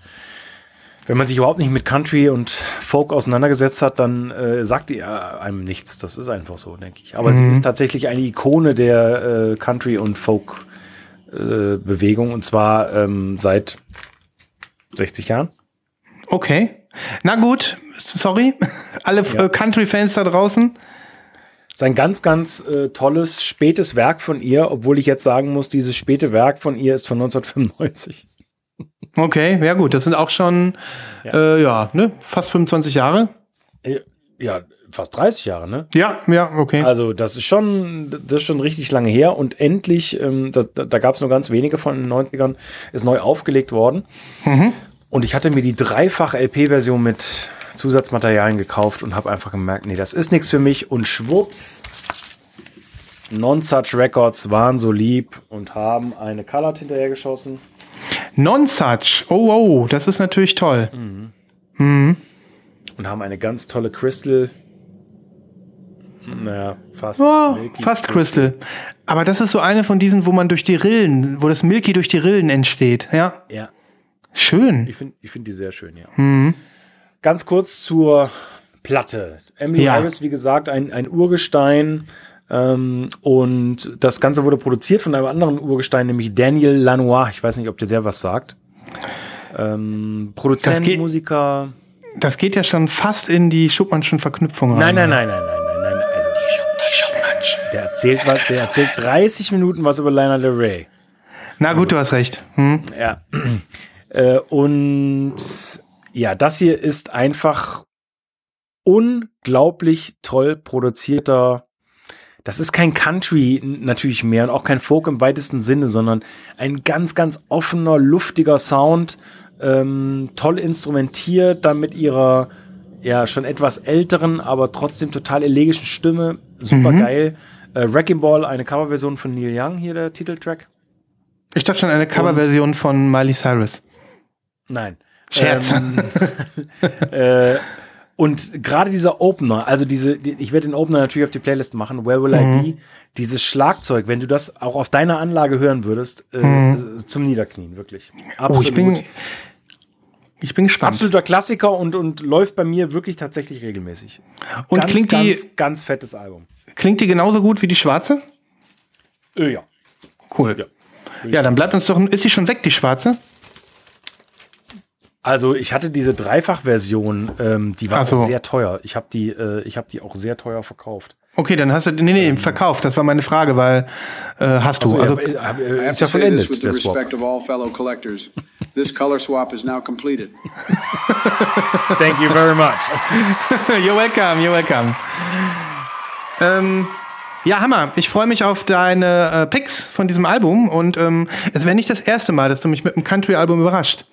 Speaker 2: wenn man sich überhaupt nicht mit Country und Folk auseinandergesetzt hat, dann äh, sagt die äh, einem nichts. Das ist einfach so, denke ich. Aber sie ist tatsächlich eine Ikone der äh, Country und Folk äh, Bewegung und zwar ähm, seit 60 Jahren.
Speaker 1: Okay. Na gut, sorry. Alle äh, Country-Fans da draußen.
Speaker 2: Sein ganz, ganz äh, tolles, spätes Werk von ihr, obwohl ich jetzt sagen muss, dieses späte Werk von ihr ist von 1995.
Speaker 1: Okay, ja gut, das sind auch schon, ja, äh, ja ne, fast 25 Jahre.
Speaker 2: Äh, Ja, fast 30 Jahre, ne?
Speaker 1: Ja, ja, okay.
Speaker 2: Also das ist schon, das ist schon richtig lange her und endlich, ähm, da, da, gab es nur ganz wenige von den 90ern, ist neu aufgelegt worden. Und ich hatte mir die Dreifach-LP-Version mit Zusatzmaterialien gekauft und habe einfach gemerkt, nee, das ist nichts für mich und schwupps, Non-Such Records waren so lieb und haben eine Colored hinterher geschossen.
Speaker 1: Non-Such. Oh, oh, das ist natürlich toll.
Speaker 2: und haben eine ganz tolle Crystal. Naja, fast.
Speaker 1: Oh, fast Crystal. Aber das ist so eine von diesen, wo man durch die Rillen, wo das Milky durch die Rillen entsteht. Ja,
Speaker 2: Ja,
Speaker 1: schön.
Speaker 2: ich finde ich find die sehr schön, ja. Ganz kurz zur Platte. Emily
Speaker 1: Ja.
Speaker 2: Harris, wie gesagt, ein, ein Urgestein. Ähm, und das Ganze wurde produziert von einem anderen Urgestein, nämlich Daniel Lanois. Ich weiß nicht, ob dir der was sagt. Ähm, Produzent,
Speaker 1: geht-
Speaker 2: Musiker.
Speaker 1: Das geht ja schon fast in die Schuppmannschen Verknüpfung
Speaker 2: Nein,
Speaker 1: rein.
Speaker 2: nein, nein, nein, nein, nein, nein. Also, der erzählt was, der erzählt 30 Minuten was über Lana Del Rey.
Speaker 1: Na gut, du hast recht. Hm?
Speaker 2: Ja. Äh, und ja, das hier ist einfach unglaublich toll produzierter. Das ist kein Country natürlich mehr und auch kein Folk im weitesten Sinne, sondern ein ganz, ganz offener, luftiger Sound, ähm, toll instrumentiert, dann mit ihrer ja schon etwas älteren, aber trotzdem total elegischen Stimme. Super geil. Äh, Wrecking Ball, eine Coverversion von Neil Young, hier der Titeltrack.
Speaker 1: Ich dachte schon eine Coverversion von Miley Cyrus.
Speaker 2: Nein.
Speaker 1: Scherz.
Speaker 2: Ähm, äh, und gerade dieser Opener, also diese, die, ich werde den Opener natürlich auf die Playlist machen, Where Will
Speaker 1: Mhm.
Speaker 2: I Be, dieses Schlagzeug, wenn du das auch auf deiner Anlage hören würdest, äh, zum Niederknien, wirklich.
Speaker 1: Mhm. Oh, ich bin, ich bin gespannt.
Speaker 2: absoluter Klassiker und, und läuft bei mir wirklich tatsächlich regelmäßig.
Speaker 1: Und
Speaker 2: ganz,
Speaker 1: klingt die,
Speaker 2: ganz, ganz fettes Album.
Speaker 1: klingt die genauso gut wie die schwarze?
Speaker 2: Äh, ja.
Speaker 1: Cool.
Speaker 2: Ja.
Speaker 1: Ja, dann bleibt uns doch, ist sie schon weg, die schwarze?
Speaker 2: Also ich hatte diese Dreifach-Version, ähm, die war
Speaker 1: so.
Speaker 2: auch sehr teuer. Ich habe die, äh, ich habe die auch sehr teuer verkauft.
Speaker 1: Okay, dann hast du, nee, nee, im Verkauf, das war meine Frage, weil, äh, hast du,
Speaker 2: So,
Speaker 1: also,
Speaker 2: ja,
Speaker 5: have
Speaker 2: ist ja vollendet, der Swap.
Speaker 5: respect of all fellow collectors. This color swap is now completed.
Speaker 2: Thank you very much.
Speaker 1: you're welcome, you're welcome. Ähm, ja, Hammer. Ich freue mich auf deine äh, Picks von diesem Album und ähm, es wäre nicht das erste Mal, dass du mich mit einem Country-Album überrascht.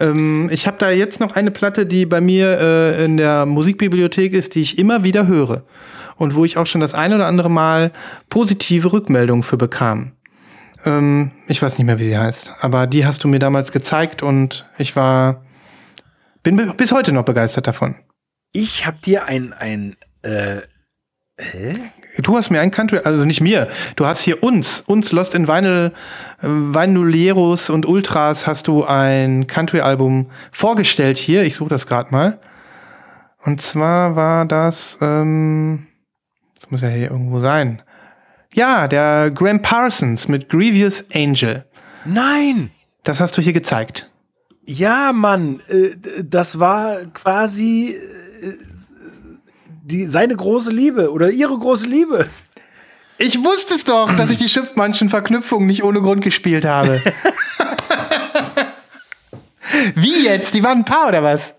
Speaker 1: Ähm, ich habe da jetzt noch eine Platte, die bei mir äh, in der Musikbibliothek ist, die ich immer wieder höre und wo ich auch schon das ein oder andere Mal positive Rückmeldungen für bekam. Ähm, ich weiß nicht mehr, wie sie heißt, aber die hast du mir damals gezeigt und ich war bin bi- bis heute noch begeistert davon.
Speaker 2: Ich habe dir ein, ein äh,
Speaker 1: Du hast mir ein Country, also nicht mir, du hast hier uns, uns Lost in Vinyl, äh, Vinyleros und Ultras hast du ein Country-Album vorgestellt hier. Ich suche das gerade mal. Und zwar war das, ähm, das muss ja hier irgendwo sein. Ja, der Graham Parsons mit Grievous Angel.
Speaker 2: Nein!
Speaker 1: Das hast du hier gezeigt.
Speaker 2: Ja, Mann, äh, das war quasi äh, die, seine große Liebe oder ihre große Liebe.
Speaker 1: Ich wusste es doch, dass ich die Schiffmannschen Verknüpfungen nicht ohne Grund gespielt habe. Wie jetzt? Die waren ein Paar oder was?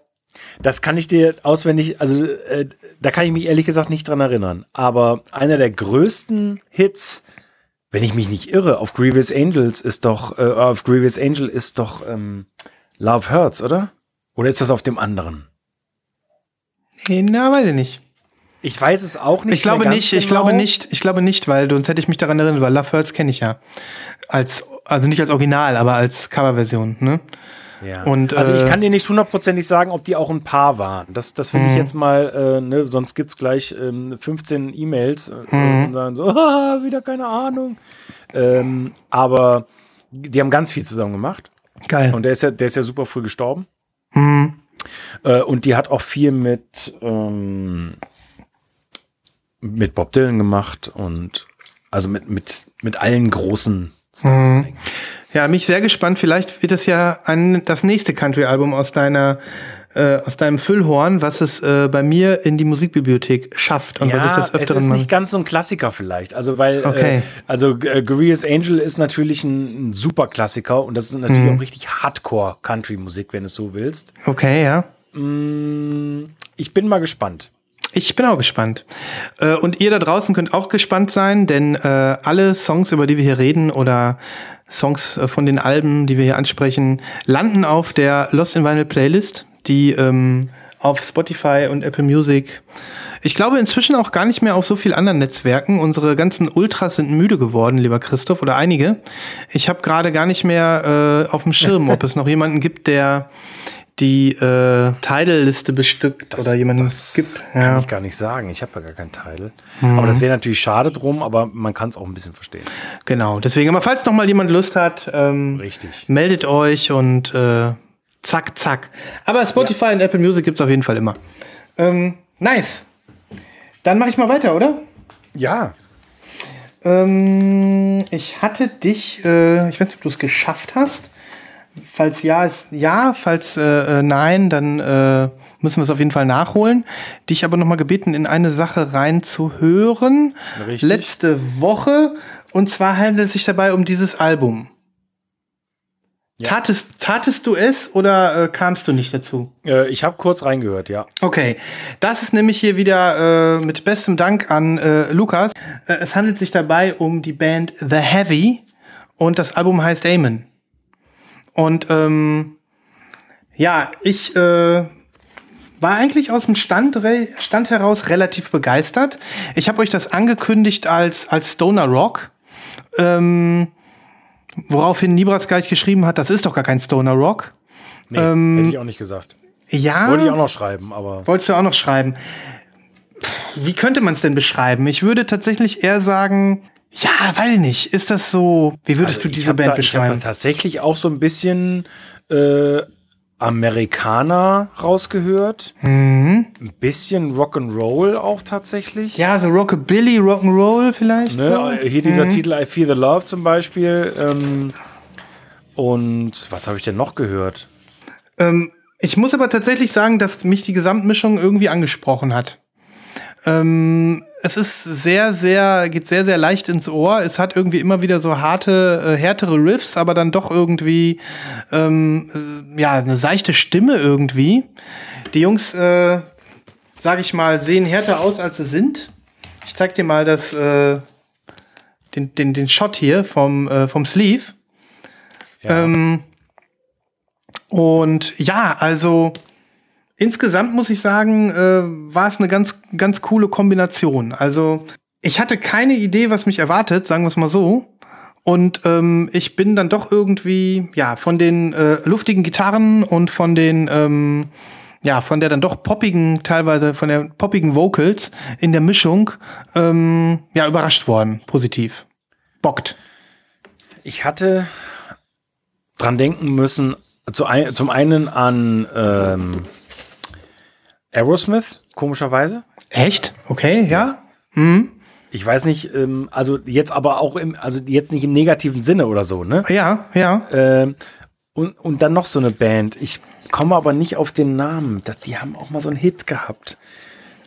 Speaker 2: Das kann ich dir auswendig, also äh, da kann ich mich ehrlich gesagt nicht dran erinnern. Aber einer der größten Hits, wenn ich mich nicht irre, auf Grievous Angels ist doch, äh, auf Grievous Angel ist doch ähm, Love Hurts, oder? Oder ist das auf dem anderen?
Speaker 1: Nee, Na, weiß ich nicht.
Speaker 2: Ich weiß es auch nicht.
Speaker 1: Ich glaube nicht, ich
Speaker 2: genau.
Speaker 1: glaube nicht, ich glaube nicht, weil sonst hätte ich mich daran erinnert, weil Love Hurts kenne ich ja. Als, also nicht als Original, aber als Coverversion, ne?
Speaker 2: Ja.
Speaker 1: Und,
Speaker 2: also ich
Speaker 1: äh,
Speaker 2: kann dir nicht hundertprozentig sagen, ob die auch ein Paar waren. Das, das will ich
Speaker 1: Mhm.
Speaker 2: jetzt mal, äh, ne, sonst gibt's gleich ähm, 15 E-Mails äh,
Speaker 1: Mhm.
Speaker 2: und sagen so, ah, wieder keine Ahnung. Ähm, aber die haben ganz viel zusammen gemacht.
Speaker 1: Geil.
Speaker 2: Und der ist ja, der ist ja super früh gestorben.
Speaker 1: Mhm.
Speaker 2: Äh, und die hat auch viel mit, ähm, mit Bob Dylan gemacht und also mit, mit, mit allen großen Stars
Speaker 1: Mhm. Ja, mich sehr gespannt. Vielleicht wird es ja ein, das nächste Country-Album aus deiner, äh, aus deinem Füllhorn, was es äh, bei mir in die Musikbibliothek schafft und was ich das
Speaker 2: es
Speaker 1: öfteren
Speaker 2: ist
Speaker 1: mal.
Speaker 2: nicht ganz so ein Klassiker vielleicht. Also weil,
Speaker 1: Okay.
Speaker 2: äh, also äh, Gorillaz Angel ist natürlich ein, ein super Klassiker und das ist natürlich
Speaker 1: Mhm.
Speaker 2: auch richtig Hardcore Country-Musik, wenn du es so willst.
Speaker 1: Okay, ja.
Speaker 2: Mm, ich bin mal gespannt.
Speaker 1: Ich bin auch gespannt. Äh, und ihr da draußen könnt auch gespannt sein, denn äh, alle Songs, über die wir hier reden oder Songs äh, von den Alben, die wir hier ansprechen, landen auf der Lost in Vinyl Playlist, die ähm, auf Spotify und Apple Music, ich glaube inzwischen auch gar nicht mehr auf so vielen anderen Netzwerken. Unsere ganzen Ultras sind müde geworden, lieber Christoph, oder einige. Ich habe gerade gar nicht mehr äh, auf dem Schirm, ob es noch jemanden gibt, der die äh, Tidal-Liste bestückt oder jemanden
Speaker 2: das
Speaker 1: gibt.
Speaker 2: Kann ich gar nicht sagen. Ich habe ja gar keinen Teil. Aber das wäre natürlich schade drum, aber man kann es auch ein bisschen verstehen.
Speaker 1: Genau, deswegen, aber falls noch mal jemand Lust hat, ähm,
Speaker 2: Richtig.
Speaker 1: meldet euch und äh, zack, zack. Aber Spotify und Apple Music gibt's auf jeden Fall immer. Ähm, nice. Dann mache ich mal weiter, oder?
Speaker 2: Ja.
Speaker 1: Ähm, ich hatte dich, äh, ich weiß nicht, ob du es geschafft hast. Falls ja, ist ja. Falls äh, äh, nein, dann äh, müssen wir es auf jeden Fall nachholen. Dich aber nochmal gebeten, in eine Sache reinzuhören.
Speaker 2: Richtig.
Speaker 1: Letzte Woche. Und zwar handelt es sich dabei um dieses Album. Tatest, tatest du es oder äh, kamst du nicht dazu?
Speaker 2: Äh, ich habe kurz reingehört, ja.
Speaker 1: Okay, das ist nämlich hier wieder äh, mit bestem Dank an äh, Lukas. Äh, es handelt sich dabei um die Band The Heavy und das Album heißt Amen. Und ähm, ja, ich äh, war eigentlich aus dem Stand, Stand heraus relativ begeistert. Ich habe euch das angekündigt als, als Stoner Rock. Ähm, woraufhin Nibras gleich geschrieben hat, das ist doch gar kein Stoner Rock.
Speaker 2: Nee,
Speaker 1: Ähm,
Speaker 2: hätte ich auch nicht gesagt.
Speaker 1: Ja.
Speaker 2: Wollte ich auch noch schreiben, aber
Speaker 1: Wolltest du auch noch schreiben? Wie könnte man es denn beschreiben? Ich würde tatsächlich eher sagen, ja, ich nicht. Ist das so? Wie würdest
Speaker 2: Also
Speaker 1: du diese Band
Speaker 2: da, Ich habe
Speaker 1: beschreiben?
Speaker 2: tatsächlich auch so ein bisschen äh, Amerikaner rausgehört. Ein bisschen Rock'n'Roll auch tatsächlich.
Speaker 1: Mhm. Ja, so Rockabilly, Rock'n'Roll vielleicht.
Speaker 2: Ne?
Speaker 1: so?
Speaker 2: Hier dieser
Speaker 1: Mhm.
Speaker 2: Titel I Feel the Love zum Beispiel. Ähm, und was habe ich denn noch gehört?
Speaker 1: Ähm, ich muss aber tatsächlich sagen, dass mich die Gesamtmischung irgendwie angesprochen hat. Ähm, es ist sehr, sehr, geht sehr, sehr leicht ins Ohr. Es hat irgendwie immer wieder so harte, äh, härtere Riffs, aber dann doch irgendwie, ähm, äh, ja, eine seichte Stimme irgendwie. Die Jungs, äh, sag ich mal, sehen härter aus, als sie sind. Ich zeig dir mal das, äh, den, den, den Shot hier vom, äh, vom Sleeve. Ähm, und ja, also insgesamt muss ich sagen, äh, war es eine ganz, ganz coole Kombination. Also ich hatte keine Idee, was mich erwartet, sagen wir es mal so. Und ähm, ich bin dann doch irgendwie, ja, von den äh, luftigen Gitarren und von den, ähm, ja, von der dann doch poppigen, teilweise von der poppigen Vocals in der Mischung, ähm, ja, überrascht worden, positiv. Bockt.
Speaker 2: Ich hatte dran denken müssen, zu ein, zum einen an ähm, Aerosmith, komischerweise.
Speaker 1: Echt? Okay, ja.
Speaker 2: Ich weiß nicht, ähm, also jetzt aber auch im, also jetzt nicht im negativen Sinne oder so, ne?
Speaker 1: Ja, ja.
Speaker 2: Ähm, und, und dann noch so eine Band. Ich komme aber nicht auf den Namen. Das, die haben auch mal so einen Hit gehabt.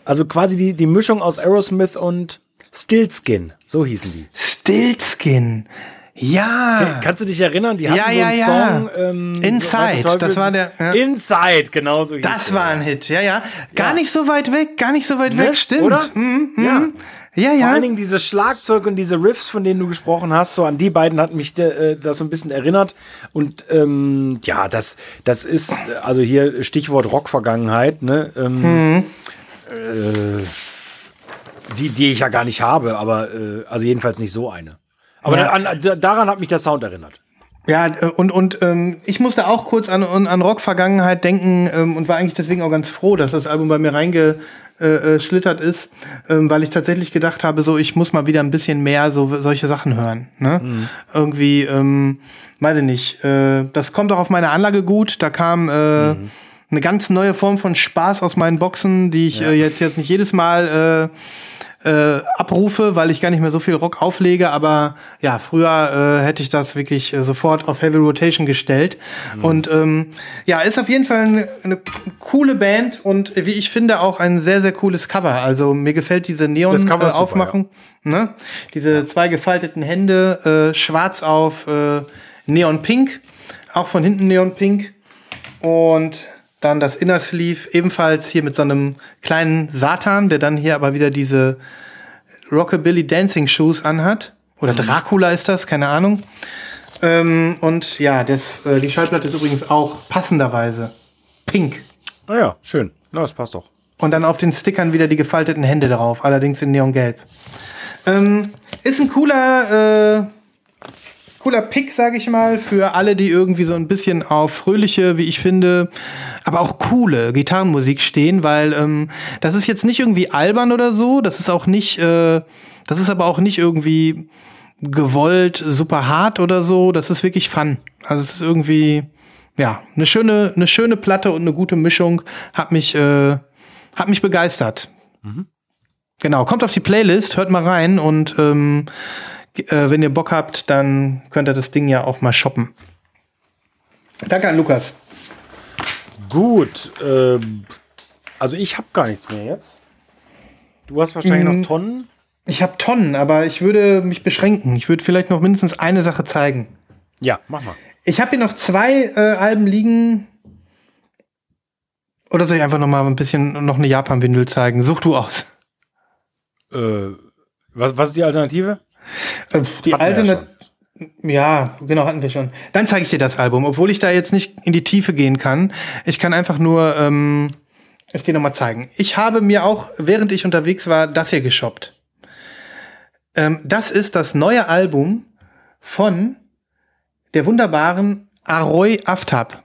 Speaker 2: Also quasi die, die Mischung aus Aerosmith und Stillskin. So hießen die.
Speaker 1: Stillskin. Ja.
Speaker 2: Kannst du dich erinnern? Die hatten
Speaker 1: Ja,
Speaker 2: so
Speaker 1: ja,
Speaker 2: einen
Speaker 1: ja.
Speaker 2: Song. Ähm,
Speaker 1: Inside, das war der- ja.
Speaker 2: Inside, genau so
Speaker 1: Das war ein Hit, ja, ja. Gar
Speaker 2: Ja.
Speaker 1: nicht so weit weg, gar nicht so weit
Speaker 2: Ne?
Speaker 1: weg, stimmt.
Speaker 2: Oder?
Speaker 1: Mhm,
Speaker 2: Ja.
Speaker 1: mhm. Ja,
Speaker 2: Vor
Speaker 1: ja.
Speaker 2: allen Dingen dieses Schlagzeug und diese Riffs, von denen du gesprochen hast, so an die beiden hat mich äh, das so ein bisschen erinnert. Und ähm, ja, das, das ist, also hier Stichwort Rock-Vergangenheit, ne? Ähm,
Speaker 1: Mhm.
Speaker 2: äh, die, die ich ja gar nicht habe, aber äh, also jedenfalls nicht so eine. Aber
Speaker 1: Ja.
Speaker 2: an, da- daran hat mich der Sound erinnert.
Speaker 1: Ja, äh, und, und ähm, ich musste auch kurz an, an an Rock-Vergangenheit denken ähm, und war eigentlich deswegen auch ganz froh, dass das Album bei mir reingeschlittert schlittert ist, ähm, weil ich tatsächlich gedacht habe, so ich muss mal wieder ein bisschen mehr so solche Sachen hören. Ne? Irgendwie, ähm, weiß ich nicht, äh, das kommt auch auf meine Anlage gut. Da kam äh, eine ganz neue Form von Spaß aus meinen Boxen, die ich äh, jetzt, jetzt nicht jedes Mal äh, äh, abrufe, weil ich gar nicht mehr so viel Rock auflege, aber ja, früher äh, hätte ich das wirklich äh, sofort auf Heavy Rotation gestellt. Und ähm, ja, ist auf jeden Fall eine, eine coole Band und wie ich finde auch ein sehr, sehr cooles Cover. Also mir gefällt diese
Speaker 2: Das
Speaker 1: Neon
Speaker 2: Cover
Speaker 1: äh, Aufmachung. Ne? Diese zwei gefalteten Hände, äh, schwarz auf äh, Neon Pink, auch von hinten Neon Pink. Und dann das Inner Sleeve ebenfalls hier mit so einem kleinen Satan, der dann hier aber wieder diese Rockabilly Dancing Shoes anhat. Oder Dracula ist das, keine Ahnung. Ähm, und ja, das, äh, die Schallplatte ist übrigens auch passenderweise pink.
Speaker 2: Naja, schön. Na, das passt doch.
Speaker 1: Und dann auf den Stickern wieder die gefalteten Hände drauf, allerdings in Neongelb. Ähm, ist ein cooler, äh, cooler Pick, sag ich mal, für alle, die irgendwie so ein bisschen auf fröhliche, wie ich finde, aber auch coole Gitarrenmusik stehen, weil ähm, das ist jetzt nicht irgendwie albern oder so, das ist auch nicht, äh, das ist aber auch nicht irgendwie gewollt, super hart oder so, das ist wirklich Fun. Also es ist irgendwie, ja, eine schöne, eine schöne Platte und eine gute Mischung hat mich, äh, hat mich begeistert. Genau, kommt auf die Playlist, hört mal rein und ähm, äh, wenn ihr Bock habt, dann könnt ihr das Ding ja auch mal shoppen. Danke an Lukas.
Speaker 2: Gut, ähm, also ich habe gar nichts mehr jetzt. Du hast wahrscheinlich
Speaker 1: Mhm.
Speaker 2: noch Tonnen.
Speaker 1: Ich habe Tonnen, aber ich würde mich beschränken. Ich würde vielleicht noch mindestens eine Sache zeigen.
Speaker 2: Ja, mach mal.
Speaker 1: Ich habe hier noch zwei äh, Alben liegen. Oder soll ich einfach noch mal ein bisschen noch eine Japan-Windel zeigen? Such du aus.
Speaker 2: Äh, was, was ist die Alternative?
Speaker 1: Äh, die
Speaker 2: Hatten wir
Speaker 1: alte,
Speaker 2: ja
Speaker 1: genau, hatten wir schon. Dann zeige ich dir das Album, obwohl ich da jetzt nicht in die Tiefe gehen kann. Ich kann einfach nur ähm, es dir noch mal zeigen. Ich habe mir auch, während ich unterwegs war, das hier geshoppt. Ähm, das ist das neue Album von der wunderbaren Aroy Aftab,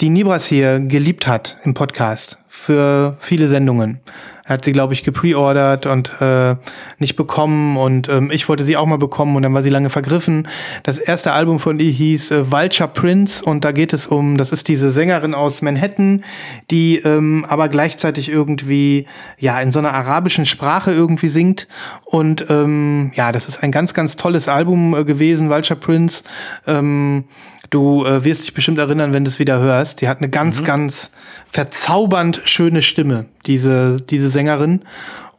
Speaker 1: die Nibras hier geliebt hat im Podcast für viele Sendungen. Er hat sie, glaube ich, gepreordert und äh, nicht bekommen und ähm, ich wollte sie auch mal bekommen und dann war sie lange vergriffen. Das erste Album von ihr hieß äh, Vulture Prince und da geht es um, das ist diese Sängerin aus Manhattan, die ähm, aber gleichzeitig irgendwie ja in so einer arabischen Sprache irgendwie singt und ähm, ja, das ist ein ganz, ganz tolles Album äh, gewesen, Vulture Prince. Ähm, Du äh, wirst dich bestimmt erinnern, wenn du es wieder hörst. Die hat eine ganz, ganz verzaubernd schöne Stimme, diese, diese Sängerin.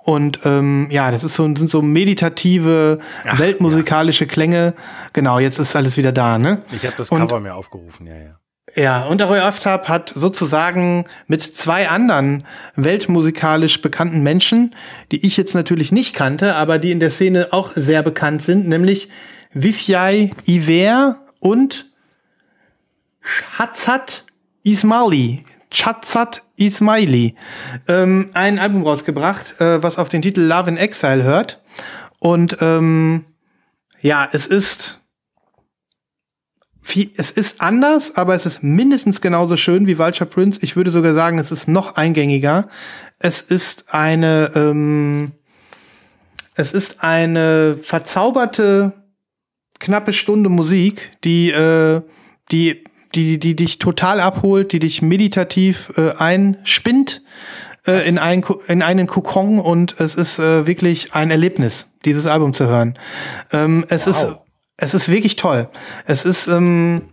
Speaker 1: Und ähm, ja, das ist so, sind so meditative, weltmusikalische Klänge. Genau, jetzt ist alles wieder da, ne?
Speaker 2: Ich habe das
Speaker 1: Und-
Speaker 2: Cover mir aufgerufen, ja, ja.
Speaker 1: Ja, und Aroy Aftab hat sozusagen mit zwei anderen weltmusikalisch bekannten Menschen, die ich jetzt natürlich nicht kannte, aber die in der Szene auch sehr bekannt sind, nämlich Vifjai Iver und Chatzat Ismaili. Chatzat Ismaili. Ähm, ein Album rausgebracht, äh, was auf den Titel Love in Exile hört. Und ähm, ja, es ist viel, es ist anders, aber es ist mindestens genauso schön wie Vulture Prince. Ich würde sogar sagen, es ist noch eingängiger. Es ist eine, ähm, es ist eine verzauberte knappe Stunde Musik, die, äh, die, die, die dich total abholt, die dich meditativ äh, einspinnt äh, in, ein, in einen Kokon und es ist äh, wirklich ein Erlebnis, dieses Album zu hören. Ähm, es ist es ist wirklich toll. Es ist ähm,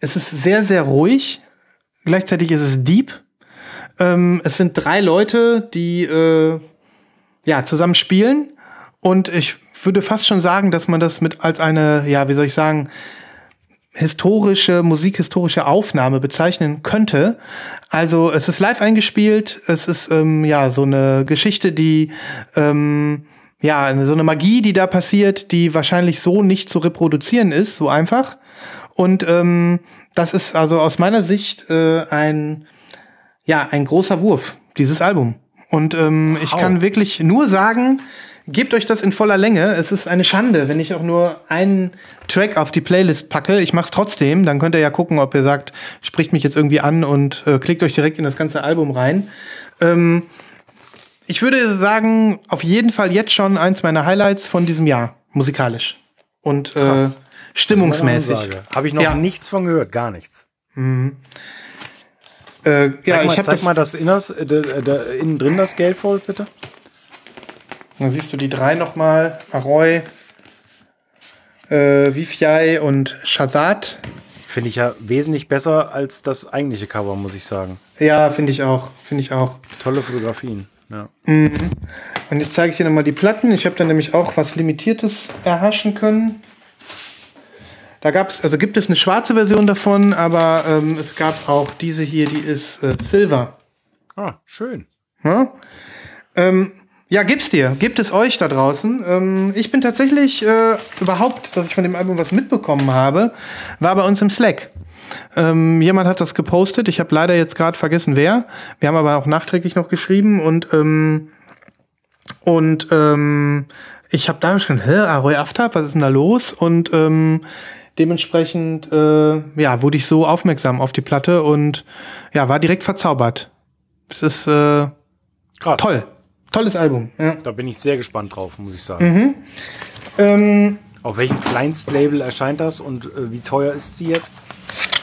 Speaker 1: es ist sehr sehr ruhig. Gleichzeitig ist es deep. Ähm, es sind drei Leute, die äh, ja zusammen spielen und ich würde fast schon sagen, dass man das mit als eine ja wie soll ich sagen historische, musikhistorische Aufnahme bezeichnen könnte. Also es ist live eingespielt, es ist ähm, ja so eine Geschichte, die ähm, ja so eine Magie, die da passiert, die wahrscheinlich so nicht zu reproduzieren ist, so einfach. Und ähm, das ist also aus meiner Sicht äh, ein ja ein großer Wurf dieses Album. Und ähm, ich
Speaker 2: Wow.
Speaker 1: kann wirklich nur sagen, gebt euch das in voller Länge. Es ist eine Schande, wenn ich auch nur einen Track auf die Playlist packe. Ich mach's trotzdem. Dann könnt ihr ja gucken, ob ihr sagt, spricht mich jetzt irgendwie an und äh, klickt euch direkt in das ganze Album rein. Ähm, ich würde sagen, auf jeden Fall jetzt schon eins meiner Highlights von diesem Jahr, musikalisch. Und äh, stimmungsmäßig.
Speaker 2: Habe ich noch
Speaker 1: Ja.
Speaker 2: nichts von gehört, gar nichts.
Speaker 1: Äh,
Speaker 2: Zeig,
Speaker 1: ja,
Speaker 2: mal,
Speaker 1: ich habe das.
Speaker 2: mal das Inners, äh, da, da, innen drin das Gatefold, bitte.
Speaker 1: Dann siehst du die drei nochmal. Aroy, äh, Vifjai und Shazad.
Speaker 2: Finde ich ja wesentlich besser als das eigentliche Cover, muss ich sagen.
Speaker 1: Ja, finde ich auch. Finde ich auch.
Speaker 2: Tolle Fotografien. Ja.
Speaker 1: Und jetzt zeige ich dir nochmal die Platten. Ich habe dann nämlich auch was Limitiertes erhaschen können. Da gab's, also gibt es eine schwarze Version davon, aber ähm, es gab auch diese hier, die ist äh, Silver.
Speaker 2: Ah, schön.
Speaker 1: Ja? Ähm, ja, gibt's dir. Gibt es euch da draußen. Ähm, ich bin tatsächlich äh, überhaupt, dass ich von dem Album was mitbekommen habe, war bei uns im Slack. Ähm, jemand hat das gepostet. Ich habe leider jetzt gerade vergessen, wer. Wir haben aber auch nachträglich noch geschrieben und ähm, und ähm, ich habe da schon, hä, Aroy Aftab, was ist denn da los? Und ähm, dementsprechend, äh, ja, wurde ich so aufmerksam auf die Platte und ja, war direkt verzaubert. Es ist äh,
Speaker 2: Krass.
Speaker 1: toll. Tolles Album. Ja.
Speaker 2: Da bin ich sehr gespannt drauf, muss ich sagen.
Speaker 1: Ähm,
Speaker 2: Auf welchem Kleinstlabel erscheint das und äh, wie teuer ist sie jetzt?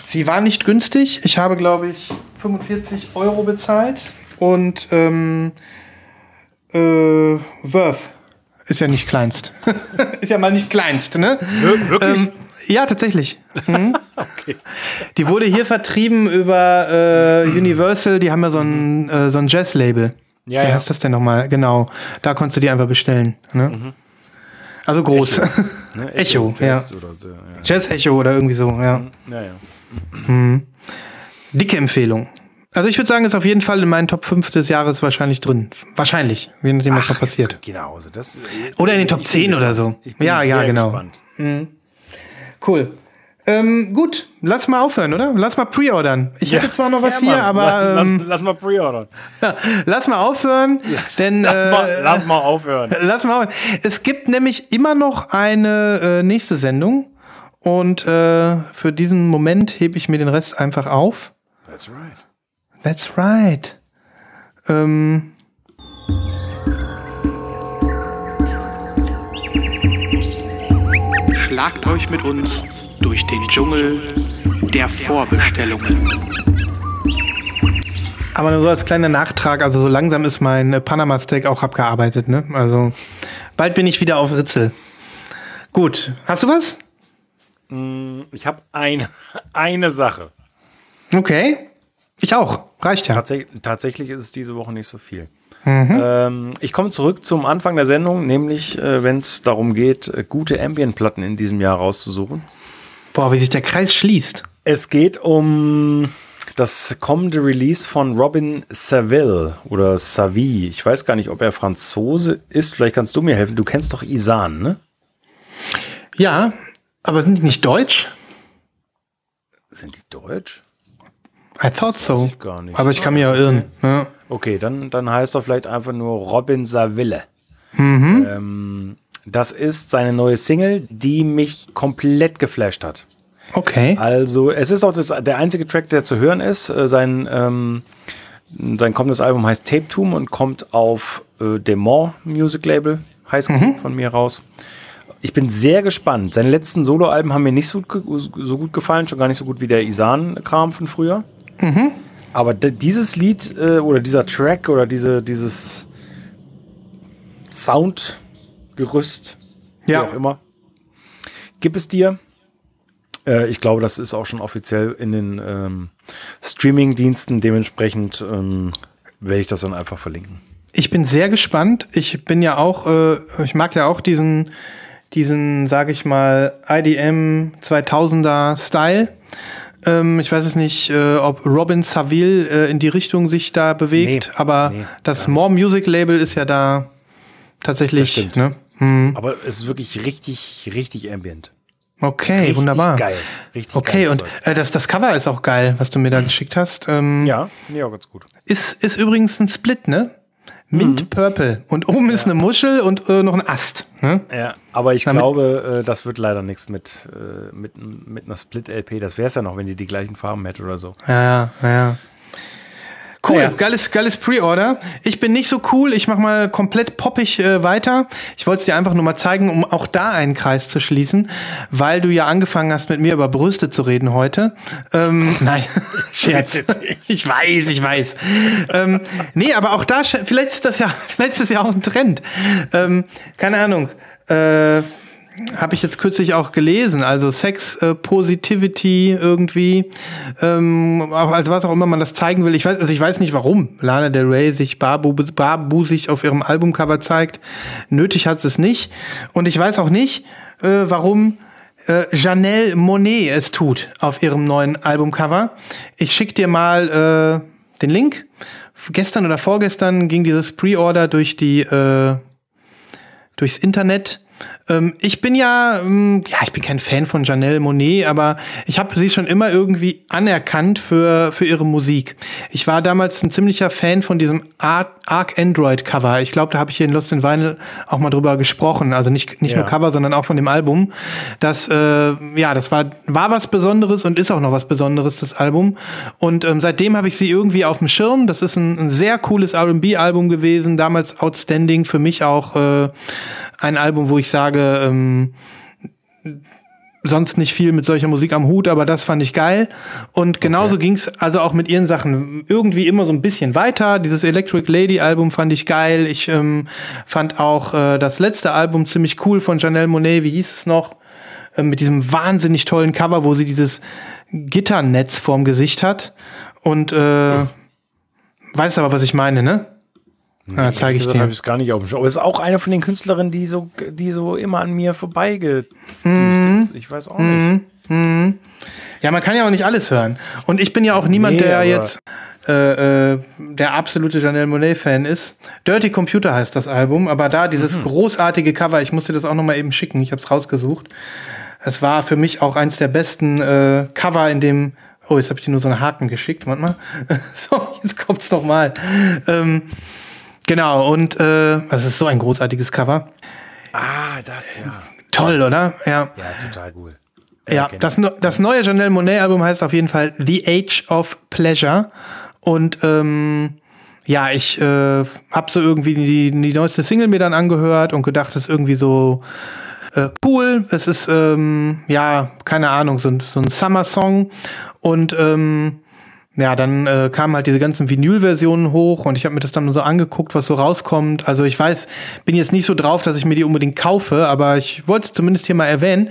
Speaker 1: sie war nicht günstig. Ich habe, glaube ich, 45 Euro bezahlt. Und ähm, Äh, Worth. Ist ja nicht kleinst. ist ja mal nicht kleinst, ne?
Speaker 2: Wirklich?
Speaker 1: Ähm, ja, tatsächlich. Mhm. Die wurde hier vertrieben über äh, Universal, die haben ja so ein, äh, so ein Jazz-Label.
Speaker 2: Ja,
Speaker 1: Wie
Speaker 2: ja.
Speaker 1: heißt das denn nochmal? Genau. Da konntest du die einfach bestellen. Ne? Also groß.
Speaker 2: Ne?
Speaker 1: Echo,
Speaker 2: Jazz
Speaker 1: ja.
Speaker 2: Oder so, ja.
Speaker 1: Jazz-Echo oder irgendwie so, ja.
Speaker 2: Ja, ja.
Speaker 1: Dicke Empfehlung. Also ich würde sagen, ist auf jeden Fall in meinen Top 5 des Jahres wahrscheinlich drin. Wahrscheinlich, je nachdem, was noch passiert.
Speaker 2: Geh nach Hause. Das,
Speaker 1: Oder in den Top
Speaker 2: ich bin
Speaker 1: 10 oder so. Ja, ja, genau.
Speaker 2: gespannt.
Speaker 1: Cool. Ähm, gut, lass mal aufhören, oder? Lass mal pre-ordern. Ich hätte zwar noch was
Speaker 2: Ja,
Speaker 1: hier, aber
Speaker 2: lass,
Speaker 1: ähm,
Speaker 2: lass, lass mal pre-ordern.
Speaker 1: lass mal aufhören, denn
Speaker 2: Lass,
Speaker 1: äh,
Speaker 2: mal, lass mal aufhören.
Speaker 1: lass mal aufhören. Es gibt nämlich immer noch eine äh, nächste Sendung und äh, für diesen Moment hebe ich mir den Rest einfach auf.
Speaker 2: That's right.
Speaker 1: That's right. Ähm,
Speaker 3: Schlagt euch mit uns durch den Dschungel der Vorbestellungen.
Speaker 1: aber nur so als kleiner Nachtrag, also so langsam ist mein äh, Panama Steak auch abgearbeitet, ne? Also bald bin ich wieder auf Ritzel. Gut, hast du was?
Speaker 2: Ich habe eine, eine Sache.
Speaker 1: Okay. Ich auch. Reicht ja.
Speaker 2: Tatsächlich, tatsächlich ist es diese Woche nicht so viel. Ähm, ich komme zurück zum Anfang der Sendung, nämlich äh, wenn es darum geht, äh, gute Ambient-Platten in diesem Jahr rauszusuchen.
Speaker 1: Boah, wie sich der Kreis schließt.
Speaker 2: Es geht um das kommende Release von Robin Saville oder Savy. Ich weiß gar nicht, ob er Franzose ist. Vielleicht kannst du mir helfen. Du kennst doch Isan, ne?
Speaker 1: Ja, aber sind die nicht deutsch?
Speaker 2: Sind die deutsch?
Speaker 1: I thought so.
Speaker 2: ich gar nicht.
Speaker 1: Aber ich kann mich ja irren. Ja.
Speaker 2: Okay, dann, dann heißt er vielleicht einfach nur Robin Saville. Ähm, das ist seine neue Single, die mich komplett geflasht hat.
Speaker 1: Okay.
Speaker 2: Also, es ist auch das, der einzige Track, der zu hören ist. Äh, Sein, ähm, sein kommendes Album heißt Tape Tomb und kommt auf äh, Demon Music Label, heißt von mir raus. Ich bin sehr gespannt. Seine letzten Soloalben haben mir nicht so, so gut gefallen, schon gar nicht so gut wie der Isan-Kram von früher. Aber dieses Lied äh, oder dieser Track oder diese, dieses Soundgerüst, wie
Speaker 1: Ja.
Speaker 2: auch immer, gib es dir. Äh, ich glaube, das ist auch schon offiziell in den ähm, Streaming-Diensten. Dementsprechend ähm, werde ich das dann einfach verlinken.
Speaker 1: Ich bin sehr gespannt. Ich bin ja auch, äh, ich mag ja auch diesen, diesen, sage ich mal, IDM 2000er Style. Ähm, ich weiß es nicht, äh, ob Robin Saville äh, in die Richtung sich da bewegt,
Speaker 2: Nee,
Speaker 1: aber
Speaker 2: nee,
Speaker 1: das More Music Label ist ja da tatsächlich. Ne?
Speaker 2: Aber es ist wirklich richtig, richtig ambient.
Speaker 1: Okay,
Speaker 2: Richtig
Speaker 1: wunderbar.
Speaker 2: geil. Richtig
Speaker 1: Okay, und äh, das, das Cover ist auch geil, was du mir da geschickt hast. Ähm,
Speaker 2: Ja, finde ich auch ganz gut.
Speaker 1: ist, ist übrigens ein Split, ne? Mint Purple. Und oben ist eine Muschel und äh, noch ein Ast. Ne?
Speaker 2: Ja, aber ich
Speaker 1: Damit-
Speaker 2: glaube, äh, das wird leider nichts mit, äh, mit, mit einer Split-LP. Das wäre es ja noch, wenn die die gleichen Farben hätte oder so.
Speaker 1: Ja, ja, ja. Cool,
Speaker 2: Ja.
Speaker 1: geiles, geiles Pre-Order. Ich bin nicht so cool, ich mach mal komplett poppig äh, weiter. Ich wollte es dir einfach nur mal zeigen, um auch da einen Kreis zu schließen, weil du ja angefangen hast, mit mir über Brüste zu reden heute. Ähm, nein, Scherz. ich weiß, ich weiß. ähm, nee, aber auch da, vielleicht ist das ja, vielleicht ist das ja auch ein Trend. Ähm, keine Ahnung. Äh, habe ich jetzt kürzlich auch gelesen, also Sex äh, Positivity irgendwie, ähm, also was auch immer man das zeigen will. Ich weiß, also ich weiß nicht, warum Lana Del Rey sich barbu barbusig auf ihrem Albumcover zeigt. Nötig hat es nicht. Und ich weiß auch nicht, äh, warum äh, Janelle Monet es tut auf ihrem neuen Albumcover. Ich schick dir mal äh, den Link. Gestern oder vorgestern ging dieses Pre-Order durch die äh, durchs Internet. Ähm, ich bin ja, ähm, ja, ich bin kein Fan von Janelle Monet, aber ich habe sie schon immer irgendwie anerkannt für, für ihre Musik. Ich war damals ein ziemlicher Fan von diesem Arc, Arc Android Cover. Ich glaube, da habe ich hier in Lost in Vinyl auch mal drüber gesprochen. Also nicht, nicht
Speaker 2: Ja.
Speaker 1: nur Cover, sondern auch von dem Album. Das, äh, ja, das war, war was Besonderes und ist auch noch was Besonderes, das Album. Und ähm, seitdem habe ich sie irgendwie auf dem Schirm. Das ist ein, ein sehr cooles R&B-Album gewesen, damals outstanding für mich auch äh, ein Album, wo ich sage, ähm, sonst nicht viel mit solcher Musik am Hut, aber das fand ich geil. Und genauso ging's also auch mit ihren Sachen irgendwie immer so ein bisschen weiter. Dieses Electric Lady Album fand ich geil. Ich ähm, fand auch äh, das letzte Album ziemlich cool von Janelle Monet. Wie hieß es noch? Äh, mit diesem wahnsinnig tollen Cover, wo sie dieses Gitternetz vorm Gesicht hat. Und äh, weißt aber, was ich meine, ne? Ja, zeige ich
Speaker 2: Das
Speaker 1: dir.
Speaker 2: habe ich gar nicht auf dem Schirm. Aber es ist auch eine von den Künstlerinnen, die so, die so immer an mir vorbeigedüst
Speaker 1: Mhm.
Speaker 2: ist. Ich weiß auch nicht.
Speaker 1: Ja, man kann ja auch nicht alles hören. Und ich bin ja auch niemand,
Speaker 2: Nee,
Speaker 1: der jetzt äh, äh, der absolute Janelle Monet-Fan ist. Dirty Computer heißt das Album, aber da dieses
Speaker 2: Mhm.
Speaker 1: großartige Cover, ich muss dir das auch noch mal eben schicken, ich habe es rausgesucht. Es war für mich auch eins der besten äh, Cover in dem. Oh, jetzt habe ich dir nur so einen Haken geschickt. Warte mal. so, jetzt kommt's noch mal. Ähm, genau, und äh, das ist so ein großartiges Cover.
Speaker 2: Ah, das ja.
Speaker 1: Toll, oder? Ja.
Speaker 2: Ja, total cool.
Speaker 1: Ja,
Speaker 2: kenn
Speaker 1: das, ne- das neue Janelle Monet-Album heißt auf jeden Fall The Age of Pleasure. Und ähm, ja, ich äh, habe so irgendwie die, die neueste Single mir dann angehört und gedacht, das ist irgendwie so äh, cool. Es ist, ähm, ja, keine Ahnung, so, ein- so ein Summer-Song. Und ähm, ja, dann äh, kamen halt diese ganzen Vinyl-Versionen hoch und ich habe mir das dann so angeguckt, was so rauskommt. Also ich weiß, bin jetzt nicht so drauf, dass ich mir die unbedingt kaufe, aber ich wollte es zumindest hier mal erwähnen.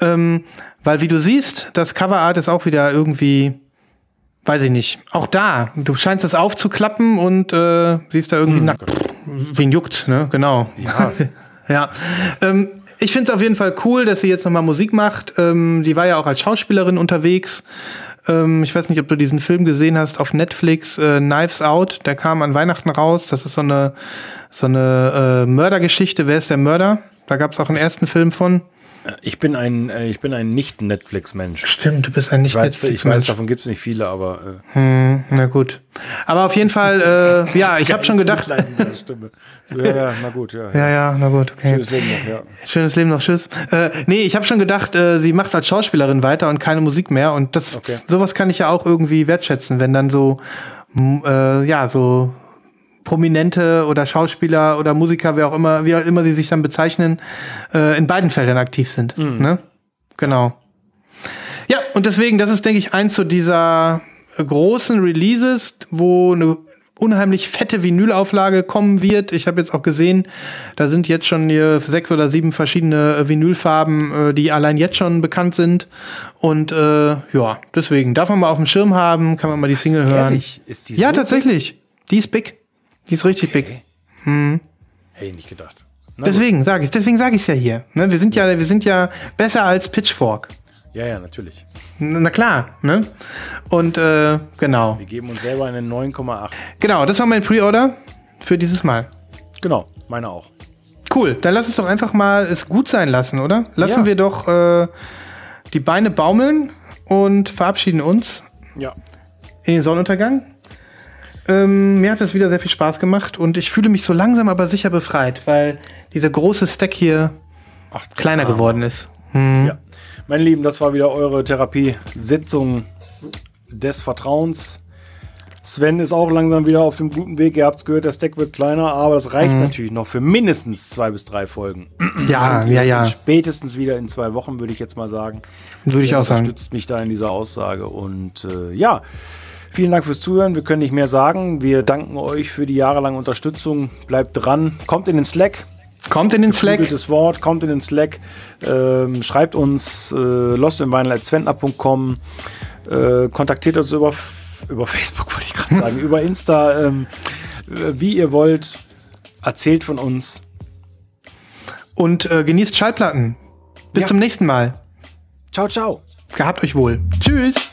Speaker 1: Ähm, weil wie du siehst, das Coverart ist auch wieder irgendwie, weiß ich nicht, auch da. Du scheinst es aufzuklappen und äh, siehst da irgendwie nackt. Wen juckt, ne? Genau.
Speaker 2: Ja.
Speaker 1: Ja, ähm, ich finde es auf jeden Fall cool, dass sie jetzt nochmal Musik macht. Ähm, die war ja auch als Schauspielerin unterwegs. Ähm, ich weiß nicht, ob du diesen Film gesehen hast auf Netflix, äh, Knives Out. Der kam an Weihnachten raus. Das ist so eine, so eine äh, Mördergeschichte. Wer ist der Mörder? Da gab es auch einen ersten Film von.
Speaker 2: Ich bin ein, äh, ich bin ein Nicht-Netflix-Mensch.
Speaker 1: Stimmt, du bist ein nicht
Speaker 2: Ich weiß, ich weiß
Speaker 1: Netflix-Mensch.
Speaker 2: davon gibt es nicht viele, aber. Äh,
Speaker 1: Na gut. Aber auf jeden Fall, äh, ja, ich habe schon gedacht.
Speaker 2: So, ja, ja, na gut, ja.
Speaker 1: Ja, ja, na gut, okay.
Speaker 2: Schönes Leben noch, ja.
Speaker 1: Schönes Leben noch, tschüss. Äh, nee, ich habe schon gedacht, äh, sie macht als Schauspielerin weiter und keine Musik mehr. Und das,
Speaker 2: Okay.
Speaker 1: sowas kann ich ja auch irgendwie wertschätzen, wenn dann so, äh, ja, so Prominente oder Schauspieler oder Musiker, wer auch immer, wie auch immer sie sich dann bezeichnen, äh, in beiden Feldern aktiv sind. Ne? Genau. Ja, und deswegen, das ist, denke ich, eins so dieser großen Releases, wo eine unheimlich fette Vinylauflage kommen wird. Ich habe jetzt auch gesehen, da sind jetzt schon hier sechs oder sieben verschiedene äh, Vinylfarben, äh, die allein jetzt schon bekannt sind. Und äh, ja, deswegen darf man mal auf dem Schirm haben, kann man mal die Single hören.
Speaker 2: Ehrlich? Ist die
Speaker 1: ja,
Speaker 2: so
Speaker 1: tatsächlich. Die ist big. Die ist richtig big.
Speaker 2: Hey, nicht gedacht. Na
Speaker 1: Deswegen sage ich, deswegen sage ich es ja hier. Ne, wir sind ja, wir sind ja besser als Pitchfork.
Speaker 2: Ja, ja, natürlich.
Speaker 1: Na klar, ne? Und äh, genau.
Speaker 2: Wir geben uns selber eine 9,8.
Speaker 1: Genau, das war mein Pre-Order für dieses Mal.
Speaker 2: Genau, meine auch.
Speaker 1: Cool, dann lass es doch einfach mal es gut sein lassen, oder? Lassen
Speaker 2: Ja.
Speaker 1: wir doch äh, die Beine baumeln und verabschieden uns
Speaker 2: Ja.
Speaker 1: in den Sonnenuntergang. Ähm, mir hat das wieder sehr viel Spaß gemacht und ich fühle mich so langsam aber sicher befreit, weil dieser große Stack hier
Speaker 2: Ach,
Speaker 1: kleiner
Speaker 2: Arme.
Speaker 1: geworden ist.
Speaker 2: Ja. Meine Lieben, das war wieder eure Therapiesitzung des Vertrauens. Sven ist auch langsam wieder auf dem guten Weg. Ihr habt es gehört, der Stack wird kleiner, aber es reicht
Speaker 1: Mhm.
Speaker 2: natürlich noch für mindestens zwei bis drei Folgen.
Speaker 1: Ja, ja, ja.
Speaker 2: Spätestens wieder in zwei Wochen, würde ich jetzt mal sagen.
Speaker 1: Würde ich auch sagen.
Speaker 2: Unterstützt mich da in dieser Aussage. Und äh, ja, vielen Dank fürs Zuhören. Wir können nicht mehr sagen. Wir danken euch für die jahrelange Unterstützung. Bleibt dran. Kommt in den Slack.
Speaker 1: Kommt in den Slack.
Speaker 2: Gutes Wort, kommt in den Slack, ähm, schreibt uns äh, lostinvinyl.zwentner.com, äh, kontaktiert uns über, über Facebook, wollte ich gerade sagen, über Insta, ähm, äh, wie ihr wollt, erzählt von uns.
Speaker 1: Und äh, genießt Schallplatten. Bis
Speaker 2: Ja.
Speaker 1: zum nächsten Mal.
Speaker 2: Ciao, ciao.
Speaker 1: Gehabt euch wohl. Tschüss.